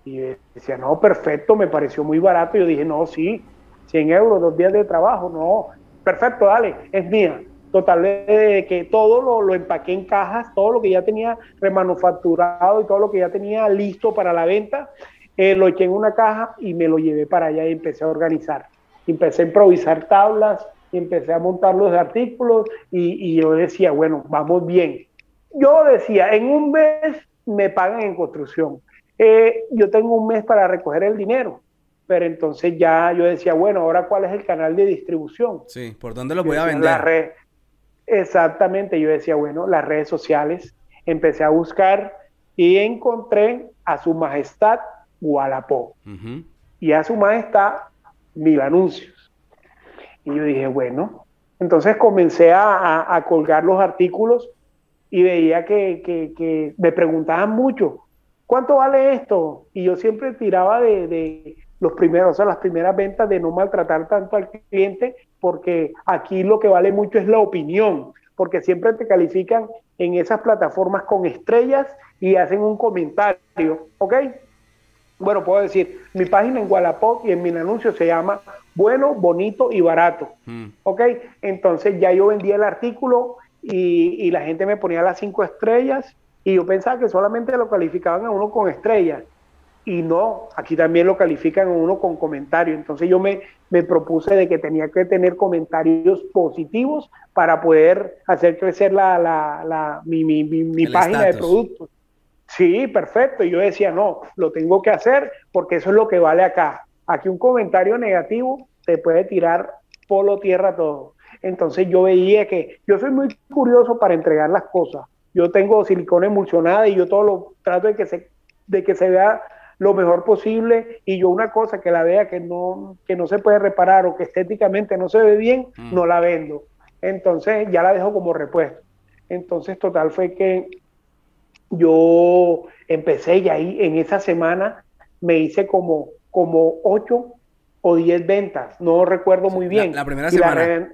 Y decía, no, perfecto, me pareció muy barato. Yo dije, no, sí, 100 euros, dos días de trabajo, no, perfecto, dale, es mía. Total, de que todo lo, lo, empaqué en cajas, todo lo que ya tenía remanufacturado y todo lo que ya tenía listo para la venta, eh, lo eché en una caja y me lo llevé para allá y empecé a organizar. Empecé a improvisar tablas, y empecé a montar los artículos y, y yo decía, bueno, vamos bien. Yo decía, en un mes me pagan en construcción. Eh, yo tengo un mes para recoger el dinero pero entonces ya yo decía, bueno, ahora cuál es el canal de distribución. Sí, ¿por dónde lo voy a vender? La red. Exactamente, yo decía, bueno, las redes sociales, empecé a buscar y encontré a su majestad Gualapó y a su majestad Mil Anuncios. Y yo dije, bueno, entonces comencé a, colgar los artículos y veía que, que, me preguntaban mucho, ¿cuánto vale esto? Y yo siempre tiraba de, los primeros, o sea, las primeras ventas de no maltratar tanto al cliente, porque aquí lo que vale mucho es la opinión, porque siempre te califican en esas plataformas con estrellas y hacen un comentario, ¿ok? Bueno, puedo decir, mi página en Wallapop y en mi anuncio se llama Bueno, Bonito y Barato, mm. ¿ok? Entonces ya yo vendía el artículo y, y la gente me ponía las cinco estrellas y yo pensaba que solamente lo calificaban a uno con estrellas y no, aquí también lo califican uno con comentarios. Entonces yo me, me, propuse de que tenía que tener comentarios positivos para poder hacer crecer la, la, la mi, mi, mi, página de productos. Sí, perfecto. Y yo decía, no, lo tengo que hacer porque eso es lo que vale acá. Aquí un comentario negativo te puede tirar polo tierra todo. Entonces yo veía que yo soy muy curioso para entregar las cosas. Yo tengo silicona emulsionada y yo todo lo trato de que se, de que se vea lo mejor posible y yo una cosa que la vea que no, que no se puede reparar o que estéticamente no se ve bien, mm. no la vendo. Entonces ya la dejo como repuesto. Entonces total fue que yo empecé y ahí en esa semana me hice como, como 8 o 10 ventas, no recuerdo muy bien. La, primera semana.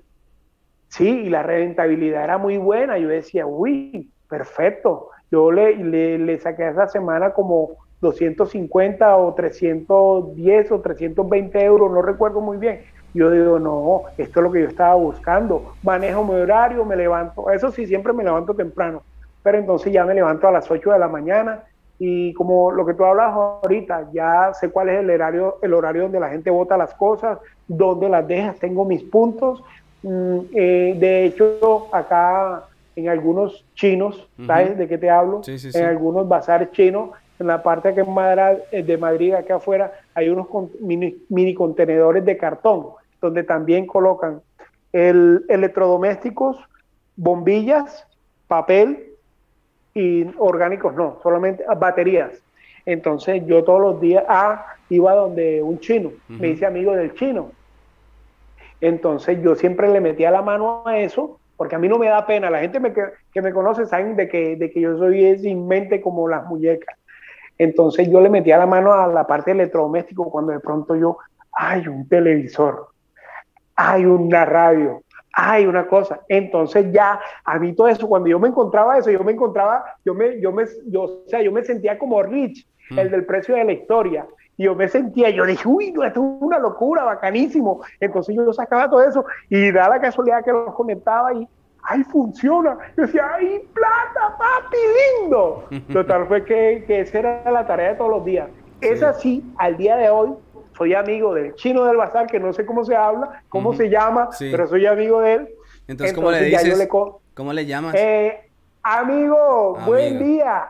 sí, y la rentabilidad era muy buena. Yo decía, uy, perfecto. Yo le, le, le saqué esa semana como 250 o 310 o 320 euros, no recuerdo muy bien. Yo digo, no, esto es lo que yo estaba buscando. Manejo mi horario, me levanto, eso sí, siempre me levanto temprano, pero entonces ya me levanto a las 8 de la mañana y como lo que tú hablas ahorita, ya sé cuál es el horario, el horario donde la gente vota las cosas, donde las dejas, tengo mis puntos. Mm, eh, de hecho, acá en algunos chinos, ¿sabes de qué te hablo? En algunos bazares chinos en la parte que eh, de Madrid, acá afuera, hay unos mini, contenedores de cartón, donde también colocan el, electrodomésticos, bombillas, papel y orgánicos no, solamente baterías. Entonces yo todos los días ah, iba donde un chino, me hice amigo del chino. Entonces yo siempre le metía la mano a eso, porque a mí no me da pena. La gente que, me conoce saben de que, de que yo soy sin mente como las muñecas. Entonces yo le metía la mano a la parte electrodoméstico cuando de pronto yo, hay un televisor, hay una radio, hay una cosa. Entonces ya a mí todo eso, cuando yo me encontraba eso, yo me encontraba, yo me, yo me, yo, o sea, yo me sentía como Rich, mm. el del precio de la historia. Y yo me sentía, yo dije, uy, no, esto es una locura, bacanísimo. Entonces yo sacaba todo eso y da la casualidad que los conectaba y ¡ay, funciona! Yo decía, ¡ay, plata, papi, lindo! Total fue que, que esa era la tarea de todos los días. Es así, al día de hoy, soy amigo del chino del bazar, que no sé cómo se habla, cómo se llama, pero soy amigo de él. Entonces, ¿cómo le dices? ¿Cómo le llamas? Eh, amigo, buen día.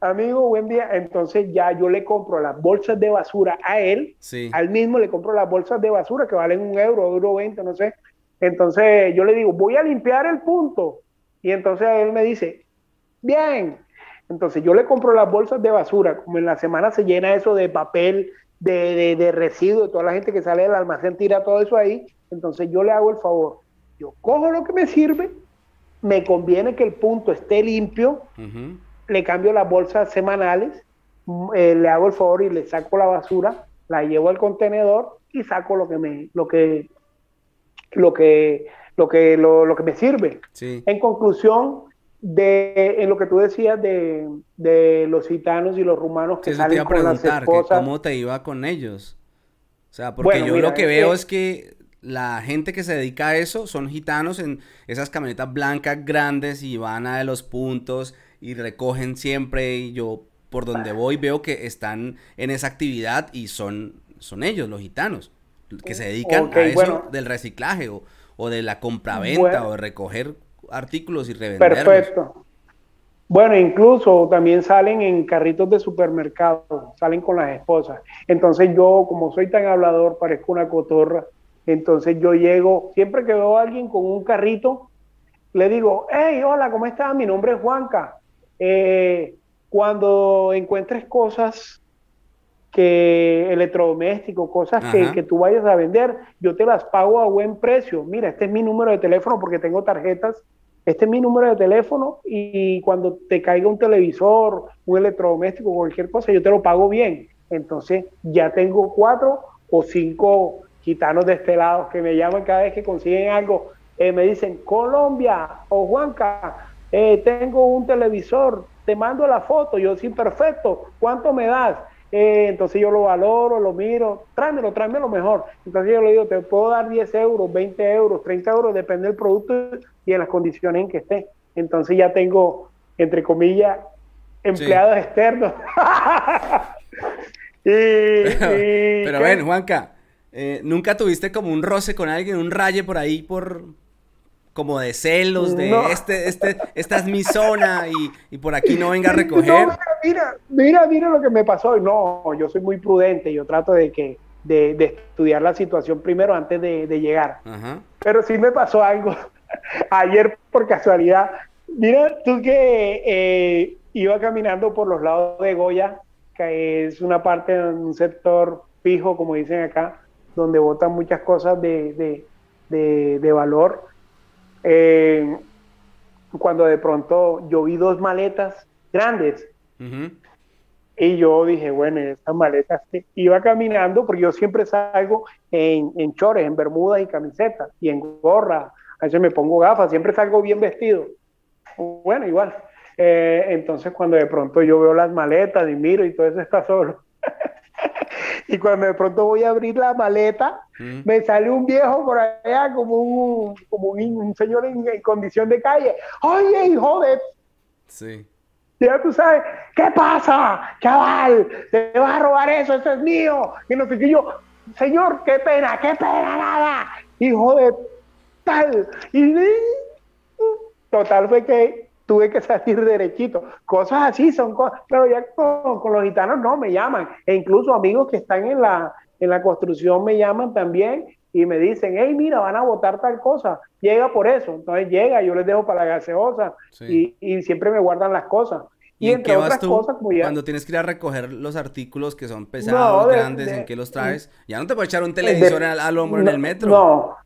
Amigo, buen día. Entonces ya yo le compro las bolsas de basura a él. Sí. Al mismo le compro las bolsas de basura que valen un euro, euro veinte, no sé. Entonces yo le digo, voy a limpiar el punto. Y entonces él me dice, bien. Entonces yo le compro las bolsas de basura. Como en la semana se llena eso de papel, de, de, de residuos, toda la gente que sale del almacén tira todo eso ahí. Entonces yo le hago el favor. Yo cojo lo que me sirve, me conviene que el punto esté limpio, le cambio las bolsas semanales, mm, eh, le hago el favor y le saco la basura, la llevo al contenedor y saco lo que me, lo que, lo que, lo que, lo, que me sirve. En conclusión, de en lo que tú decías de, de los gitanos y los rumanos que salen con las esposas. ¿Cómo te iba con ellos? O sea, porque yo lo que veo es que la gente que se dedica a eso son gitanos en esas camionetas blancas grandes y van a los puntos y recogen siempre y yo por donde voy veo que están en esa actividad y son, son ellos, los gitanos, que se dedican a eso del reciclaje o, o, de la compraventa o de recoger artículos y revenderlos. Perfecto. Bueno, incluso también salen en carritos de supermercado, salen con las esposas. Entonces yo, como soy tan hablador, parezco una cotorra. Entonces yo llego, siempre que veo a alguien con un carrito, le digo, hey, hola, ¿cómo estás? Mi nombre es Juanca. Eh, cuando encuentres cosas que electrodomésticos, cosas que, que, tú vayas a vender, yo te las pago a buen precio. Mira, este es mi número de teléfono porque tengo tarjetas. Este es mi número de teléfono y cuando te caiga un televisor, un electrodoméstico, cualquier cosa, yo te lo pago bien. Entonces ya tengo cuatro o cinco gitanos de este lado que me llaman cada vez que consiguen algo. Eh, me dicen, Colombia o Juanca, eh, tengo un televisor, te mando la foto, yo sí, perfecto, ¿cuánto me das? Eh, entonces yo lo valoro, lo miro, tráemelo, tráemelo mejor. Entonces yo le digo, te puedo dar 10 euros, 20 euros, 30 euros, depende del producto y en las condiciones en que esté. Entonces ya tengo, entre comillas, empleados externos. pero, ven, Juanca, eh, ¿nunca tuviste como un roce con alguien, un raye por ahí por, como de celos, de este, este, esta es mi zona y, por aquí no venga a recoger. mira, mira, mira lo que me pasó. No, yo soy muy prudente, yo trato de que de, estudiar la situación primero antes de, llegar. Pero sí me pasó algo ayer por casualidad. Mira, tú que eh, iba caminando por los lados de Goya, que es una parte, un sector fijo, como dicen acá, donde botan muchas cosas de, de valor eh, cuando de pronto yo vi dos maletas grandes. Y yo dije, bueno, estas maletas iba caminando, porque yo siempre salgo en, en chores, en bermudas y camisetas, y en gorra, a veces me pongo gafas, siempre salgo bien vestido. Bueno, igual. Eh, entonces cuando de pronto yo veo las maletas y miro y todo eso está solo, y cuando de pronto voy a abrir la maleta, mm. me sale un viejo por allá como un, como un, señor en, condición de calle. Oye, hijo de... Sí. Ya tú sabes, ¿qué pasa, chaval? Te vas a robar eso, eso es mío. Y no sé qué yo, señor, qué pena, qué pena, nada. Hijo de tal. Y total fue que tuve que salir derechito. Cosas así son cosas, pero ya con, los gitanos no me llaman. E incluso amigos que están en la, en la construcción me llaman también y me dicen, hey, mira, van a votar tal cosa, llega por eso. Entonces llega, yo les dejo para la gaseosa y, siempre me guardan las cosas. Y, entre otras cosas, cuando tienes que ir a recoger los artículos que son pesados, grandes, ¿en qué los traes? Ya no te puedes echar un televisor al, hombro en el metro. No,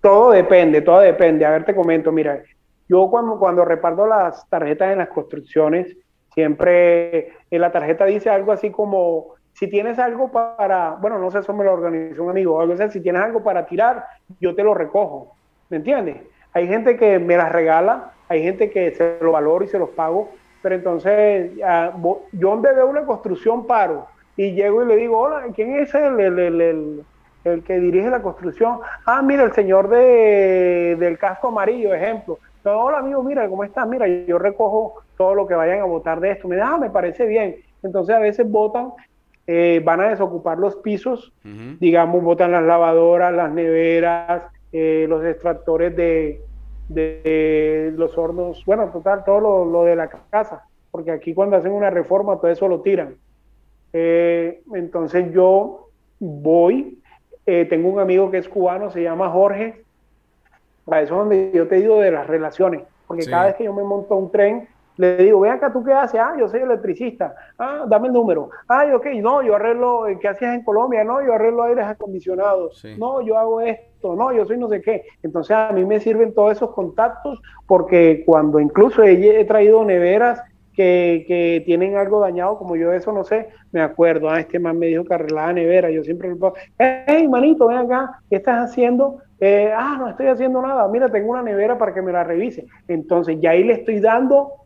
todo depende, todo depende. A ver, te comento, mira, yo cuando, cuando reparto las tarjetas en las construcciones, siempre en la tarjeta dice algo así como, si tienes algo para, bueno, no sé, eso me lo organizó un amigo, algo así, si tienes algo para tirar, yo te lo recojo, ¿me entiendes? Hay gente que me las regala, hay gente que se lo valoro y se los pago, pero entonces yo donde veo una construcción paro y llego y le digo, hola, ¿quién es el, el, el, que dirige la construcción? Ah, mira, el señor de, del casco amarillo, ejemplo hola amigo, mira, ¿cómo estás? Mira, yo recojo todo lo que vayan a votar de esto. Me da, ah, me parece bien. Entonces a veces votan, eh, van a desocupar los pisos, digamos, votan las lavadoras, las neveras, eh, los extractores de, de los hornos, bueno, total, todo lo, de la casa, porque aquí cuando hacen una reforma todo eso lo tiran. Eh, entonces yo voy, tengo un amigo que es cubano, se llama Jorge, a eso es donde yo te digo de las relaciones, porque cada vez que yo me monto a un tren, le digo, ven acá, ¿tú qué haces? Ah, yo soy electricista. Ah, dame el número. Ay, ok, no, yo arreglo, ¿qué hacías en Colombia? No, yo arreglo aires acondicionados. No, yo hago esto. No, yo soy no sé qué. Entonces a mí me sirven todos esos contactos porque cuando incluso he, traído neveras que, tienen algo dañado, como yo eso no sé, me acuerdo, ah, este man me dijo que arreglaba nevera, yo siempre le digo, hey, manito, ven acá, ¿qué estás haciendo? Eh, ah, no estoy haciendo nada, mira, tengo una nevera para que me la revise. Entonces ya ahí le estoy dando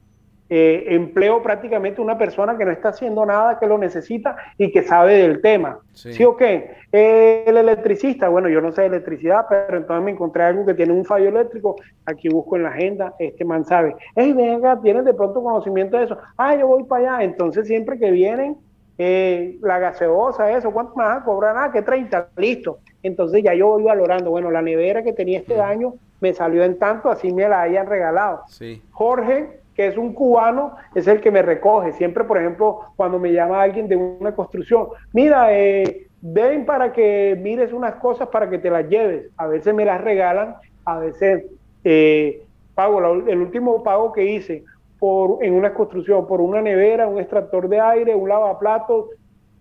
eh, empleo prácticamente una persona que no está haciendo nada, que lo necesita y que sabe del tema. ¿Sí, o qué? Eh, el electricista, bueno, yo no sé de electricidad, pero entonces me encontré algo que tiene un fallo eléctrico, aquí busco en la agenda, este man sabe, hey, venga, tienes de pronto conocimiento de eso, ah, yo voy para allá, entonces siempre que vienen, eh, la gaseosa, eso, ¿cuánto me vas a cobrar? Ah, que 30, listo. Entonces ya yo voy valorando, bueno, la nevera que tenía este año me salió en tanto, así me la hayan regalado. Sí. Jorge que es un cubano, es el que me recoge. Siempre, por ejemplo, cuando me llama alguien de una construcción, mira, eh, ven para que mires unas cosas para que te las lleves. A veces me las regalan, a veces eh, pago. el último pago que hice por, en una construcción por una nevera, un extractor de aire, un lavaplatos,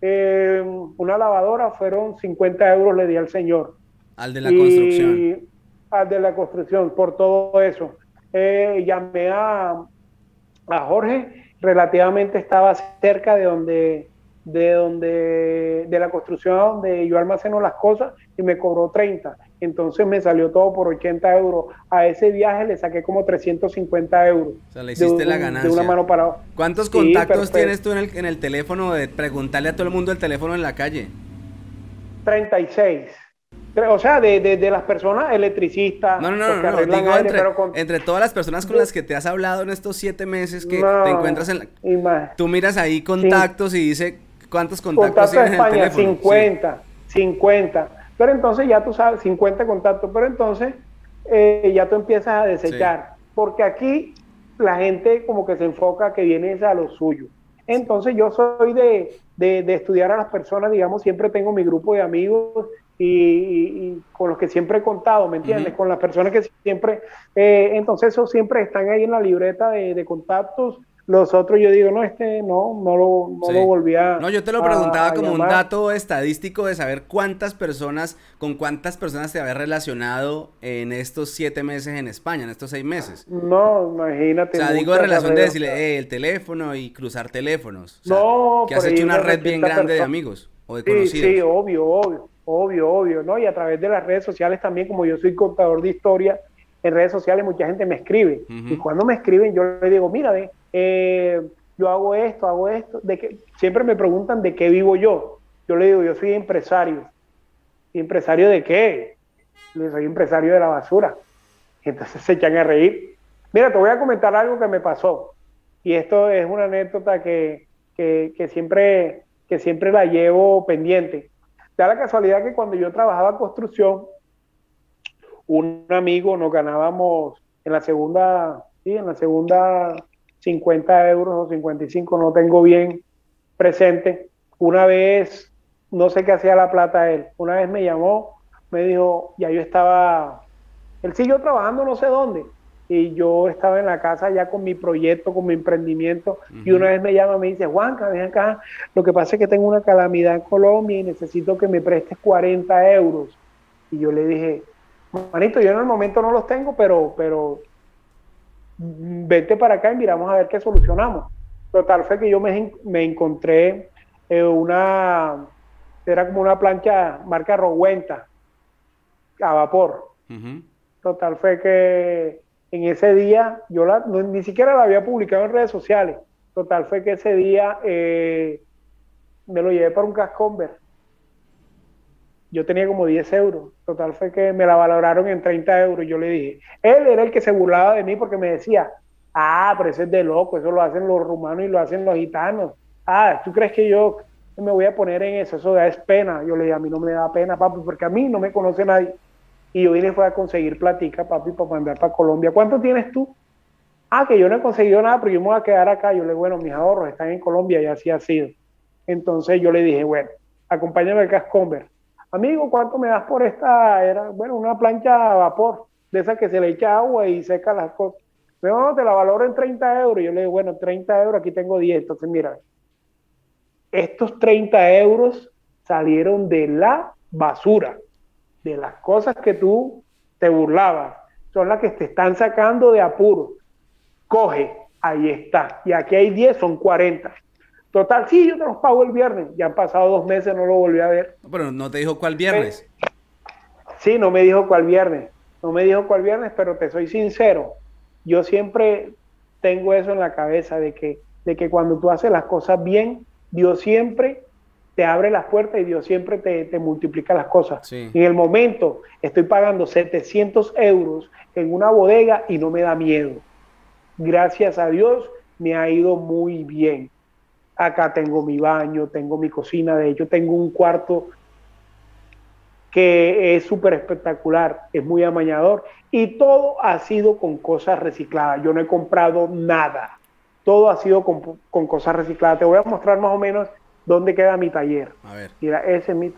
eh, una lavadora, fueron 50 euros le di al señor. Al de la construcción. Al de la construcción, por todo eso. llamé a, a Jorge relativamente estaba cerca de donde de donde de la construcción donde yo almaceno las cosas y me cobró 30 entonces me salió todo por 80 euros. A ese viaje le saqué como 350 euros. O sea le hiciste la ganancia de una mano para ¿cuántos contactos tienes tú en el, en el teléfono de preguntarle a todo el mundo el teléfono en la calle? 36 o sea, de, de, las personas electricistas. No, no, no, no, digo entre, entre, todas las personas con las que te has hablado en estos siete meses que te encuentras en la... Tú miras ahí contactos y dice cuántos contactos tienes en el teléfono. 50, 50. Pero entonces ya tú sabes, 50 contactos, pero entonces eh, ya tú empiezas a desechar. Porque aquí la gente como que se enfoca que viene a lo suyo. Entonces yo soy de, de, de, estudiar a las personas, digamos, siempre tengo mi grupo de amigos y, con los que siempre he contado, ¿me entiendes? Con las personas que siempre, eh, entonces esos siempre están ahí en la libreta de, contactos. Los otros yo digo, no, este no, no lo, no lo volví a... No, yo te lo preguntaba como un dato estadístico de saber cuántas personas, con cuántas personas te habías relacionado en estos siete meses en España, en estos seis meses. No, imagínate. O sea, digo de relación de decirle eh, el teléfono y cruzar teléfonos. no, que has hecho una red bien grande de amigos o de conocidos. Sí, obvio, obvio. Obvio, obvio, ¿no? Y a través de las redes sociales también, como yo soy contador de historia, en redes sociales mucha gente me escribe. Y cuando me escriben, yo le digo, mira, ve, eh, yo hago esto, hago esto. De que, siempre me preguntan de qué vivo yo. Yo le digo, yo soy empresario. ¿Y empresario de qué? Yo soy empresario de la basura. Y entonces se echan a reír. Mira, te voy a comentar algo que me pasó. Y esto es una anécdota que, que, que siempre, que siempre la llevo pendiente. Da la casualidad que cuando yo trabajaba construcción, un amigo nos ganábamos en la segunda, sí, en la segunda 50 euros o 55, no tengo bien presente. Una vez, no sé qué hacía la plata él, una vez me llamó, me dijo, ya yo estaba, él siguió trabajando no sé dónde, y yo estaba en la casa ya con mi proyecto, con mi emprendimiento, y una vez me llama y me dice, Juanca, ven acá, lo que pasa es que tengo una calamidad en Colombia y necesito que me prestes 40 euros. Y yo le dije, manito, yo en el momento no los tengo, pero, pero vete para acá y miramos a ver qué solucionamos. Total fue que yo me, me encontré eh, una, era como una plancha marca Rowenta, a vapor. Total fue que en ese día, yo la, ni siquiera la había publicado en redes sociales. Total fue que ese día eh, me lo llevé para un cascomber. Yo tenía como 10 euros. Total fue que me la valoraron en 30 euros. Yo le dije, él era el que se burlaba de mí porque me decía, ah, pero eso es de loco, eso lo hacen los rumanos y lo hacen los gitanos. Ah, ¿tú crees que yo me voy a poner en eso? Eso da es pena. Yo le dije, a mí no me da pena, papi, porque a mí no me conoce nadie Y yo vine fue a conseguir platica, papi, para mandar para Colombia. ¿Cuánto tienes tú? Ah, que yo no he conseguido nada, pero yo me voy a quedar acá. Yo le digo, bueno, mis ahorros están en Colombia y así ha sido. Entonces yo le dije, bueno, acompáñame al Cascomber. Amigo, ¿cuánto me das por esta? Era, bueno, una plancha a vapor, de esa que se le echa agua y seca las cosas. Pero no, te la valoro en 30 euros. Yo le digo, bueno, 30 euros, aquí tengo 10. Entonces, mira, estos 30 euros salieron de la basura, de las cosas que tú te burlabas. Son las que te están sacando de apuro. Coge, ahí está. Y aquí hay 10, son 40. Total, sí, yo te los pago el viernes. Ya han pasado dos meses, no lo volví a ver. Pero no te dijo cuál viernes. Sí, no me dijo cuál viernes. No me dijo cuál viernes, pero te soy sincero. Yo siempre tengo eso en la cabeza de que, de que cuando tú haces las cosas bien, Dios siempre te abre las puertas y Dios siempre te, multiplica las cosas. En el momento estoy pagando 700 euros en una bodega y no me da miedo. Gracias a Dios me ha ido muy bien. Acá tengo mi baño, tengo mi cocina, de hecho tengo un cuarto que es súper espectacular, es muy amañador y todo ha sido con cosas recicladas. Yo no he comprado nada, todo ha sido con, cosas recicladas. Te voy a mostrar más o menos dónde queda mi taller. A ver. Mira, ese es mi...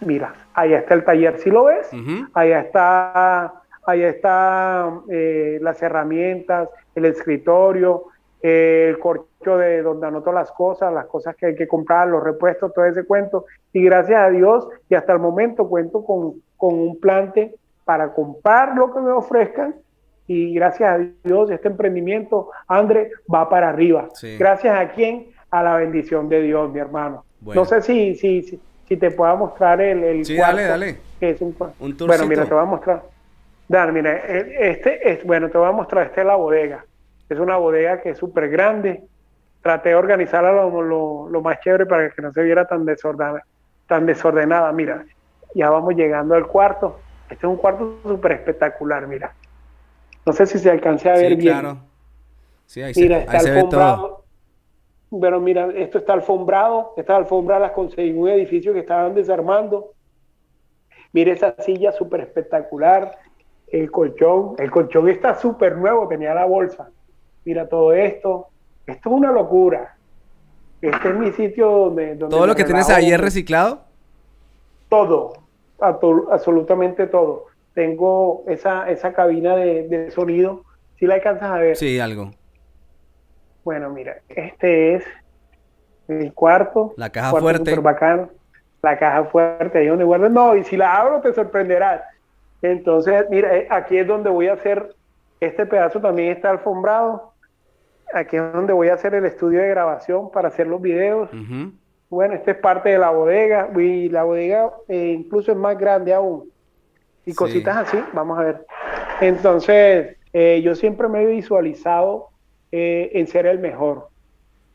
Mira, ahí está el taller, si lo ves? Ahí está, ahí está eh, las herramientas, el escritorio, el corcho de donde anoto las cosas, las cosas que hay que comprar, los repuestos, todo ese cuento. Y gracias a Dios, y hasta el momento cuento con, un plante para comprar lo que me ofrezcan. Y gracias a Dios, este emprendimiento, André, va para arriba. Gracias a quién? A la bendición de Dios, mi hermano. No sé si, si, si, te pueda mostrar el, el sí, dale, dale. Que es un, bueno, mira, te voy a mostrar. Dale, mira, e, este es, bueno, te voy a mostrar, esta es la bodega. Es una bodega que es súper grande. Traté de organizarla lo, lo, más chévere para que no se viera tan desordenada. Tan desordenada. Mira, ya vamos llegando al cuarto. Este es un cuarto súper espectacular, mira. No sé si se alcance a ver bien. Claro. Sí, ahí mira, está alfombrado. Pero mira, esto está alfombrado. Estas alfombras las conseguí en un edificio que estaban desarmando. Mira esa silla súper espectacular. El colchón. El colchón está súper nuevo, tenía la bolsa mira todo esto. Esto es una locura. Este es mi sitio donde... ¿Todo lo que tienes ahí es reciclado? Todo, absolutamente todo. Tengo esa, esa cabina de, sonido. Si la alcanzas a ver? Sí, algo. Bueno, mira, este es el cuarto. La caja fuerte. bacano. La caja fuerte, ahí donde guardo. No, y si la abro te sorprenderás. Entonces, mira, eh, aquí es donde voy a hacer, este pedazo también está alfombrado aquí es donde voy a hacer el estudio de grabación para hacer los videos. Bueno, esta es parte de la bodega y la bodega eh, incluso es más grande aún. Y cositas así, vamos a ver. Entonces, eh, yo siempre me he visualizado eh, en ser el mejor.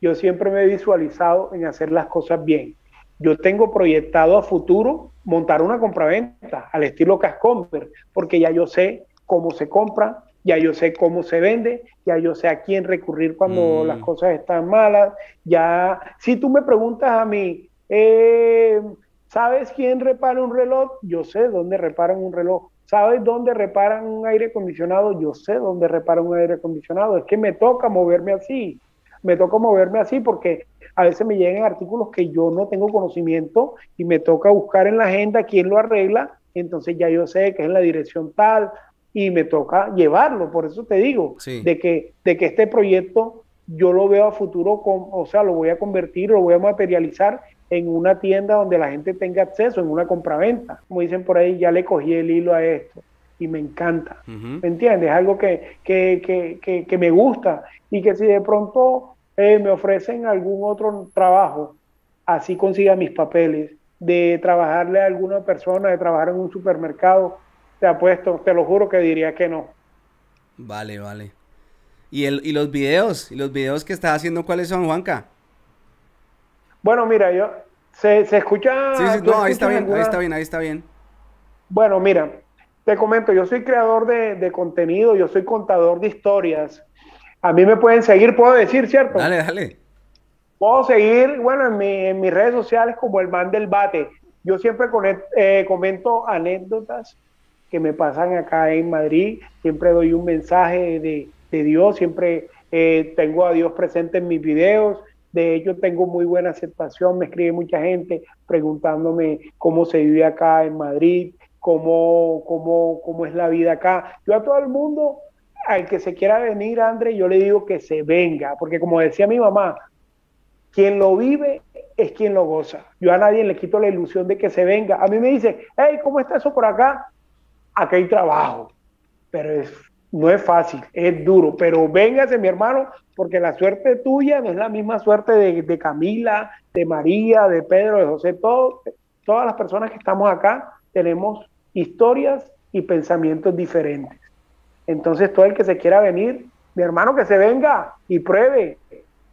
Yo siempre me he visualizado en hacer las cosas bien. Yo tengo proyectado a futuro montar una compraventa al estilo Cascomber, porque ya yo sé cómo se compra, ya yo sé cómo se vende, ya yo sé a quién recurrir cuando mm. las cosas están malas, ya, si tú me preguntas a mí, eh, ¿sabes quién repara un reloj? Yo sé dónde reparan un reloj. ¿Sabes dónde reparan un aire acondicionado? Yo sé dónde reparan un aire acondicionado. Es que me toca moverme así. Me toca moverme así porque a veces me llegan artículos que yo no tengo conocimiento y me toca buscar en la agenda quién lo arregla. Entonces ya yo sé que es en la dirección tal y me toca llevarlo. Por eso te digo, de, que, de que este proyecto yo lo veo a futuro, con, o sea, lo voy a convertir, lo voy a materializar en una tienda donde la gente tenga acceso, en una compraventa. Como dicen por ahí, ya le cogí el hilo a esto y me encanta. ¿Me entiendes? algo que, que, que, que, me gusta y que si de pronto eh, me ofrecen algún otro trabajo, así consiga mis papeles, de trabajarle a alguna persona, de trabajar en un supermercado, te apuesto, te lo juro que diría que no. Vale, vale. ¿Y, el, y los videos? ¿Y los videos que estás haciendo cuáles son, Juanca? Bueno, mira, yo... ¿Se, escucha? Sí, sí, no, ahí está bien, ahí está bien, ahí está bien. Bueno, mira, te comento, yo soy creador de, contenido, yo soy contador de historias. A mí me pueden seguir, puedo decir, ¿cierto? Dale, dale. Puedo seguir, bueno, en, en mis redes sociales como el man del bate. Yo siempre eh, comento anécdotas que me pasan acá en Madrid. Siempre doy un mensaje de, Dios, siempre eh, tengo a Dios presente en mis videos. De hecho, tengo muy buena aceptación. Me escribe mucha gente preguntándome cómo se vive acá en Madrid, cómo, cómo, cómo es la vida acá. Yo a todo el mundo, al que se quiera venir, André, yo le digo que se venga, porque como decía mi mamá, quien lo vive es quien lo goza. Yo a nadie le quito la ilusión de que se venga. A mí me dice, hey, ¿cómo está eso por acá? Aquí hay trabajo, pero es, no es fácil, es duro. Pero véngase, mi hermano, porque la suerte tuya no es la misma suerte de, Camila, de María, de Pedro, de José, todas las personas que estamos acá tenemos historias y pensamientos diferentes. Entonces, todo el que se quiera venir, mi hermano que se venga y pruebe,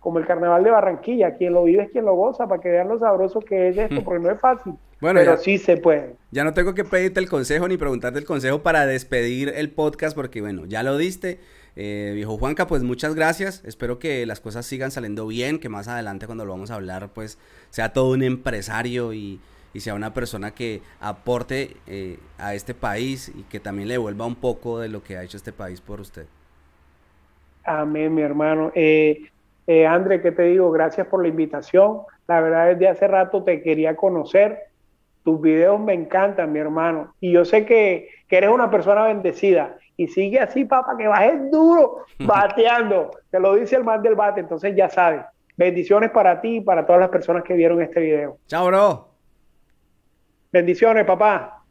como el carnaval de Barranquilla. Quien lo vive es quien lo goza, para que vean lo sabroso que es esto, porque no es fácil. Bueno, pero sí se puede. Ya no tengo que pedirte el consejo ni preguntarte el consejo para despedir el podcast, porque bueno, ya lo diste. Eh, viejo Juanca, pues muchas gracias. Espero que las cosas sigan saliendo bien, que más adelante cuando lo vamos a hablar, pues sea todo un empresario y, sea una persona que aporte eh, a este país y que también le devuelva un poco de lo que ha hecho este país por usted. Amén, mi hermano. Eh, eh, André, ¿qué te digo? Gracias por la invitación. La verdad, desde hace rato te quería conocer. Tus videos me encantan, mi hermano. Y yo sé que, eres una persona bendecida. Y sigue así, papá, que bajes duro, bateando. Te lo dice el man del bate, entonces ya sabes. Bendiciones para ti y para todas las personas que vieron este video. Chao, bro. Bendiciones, papá.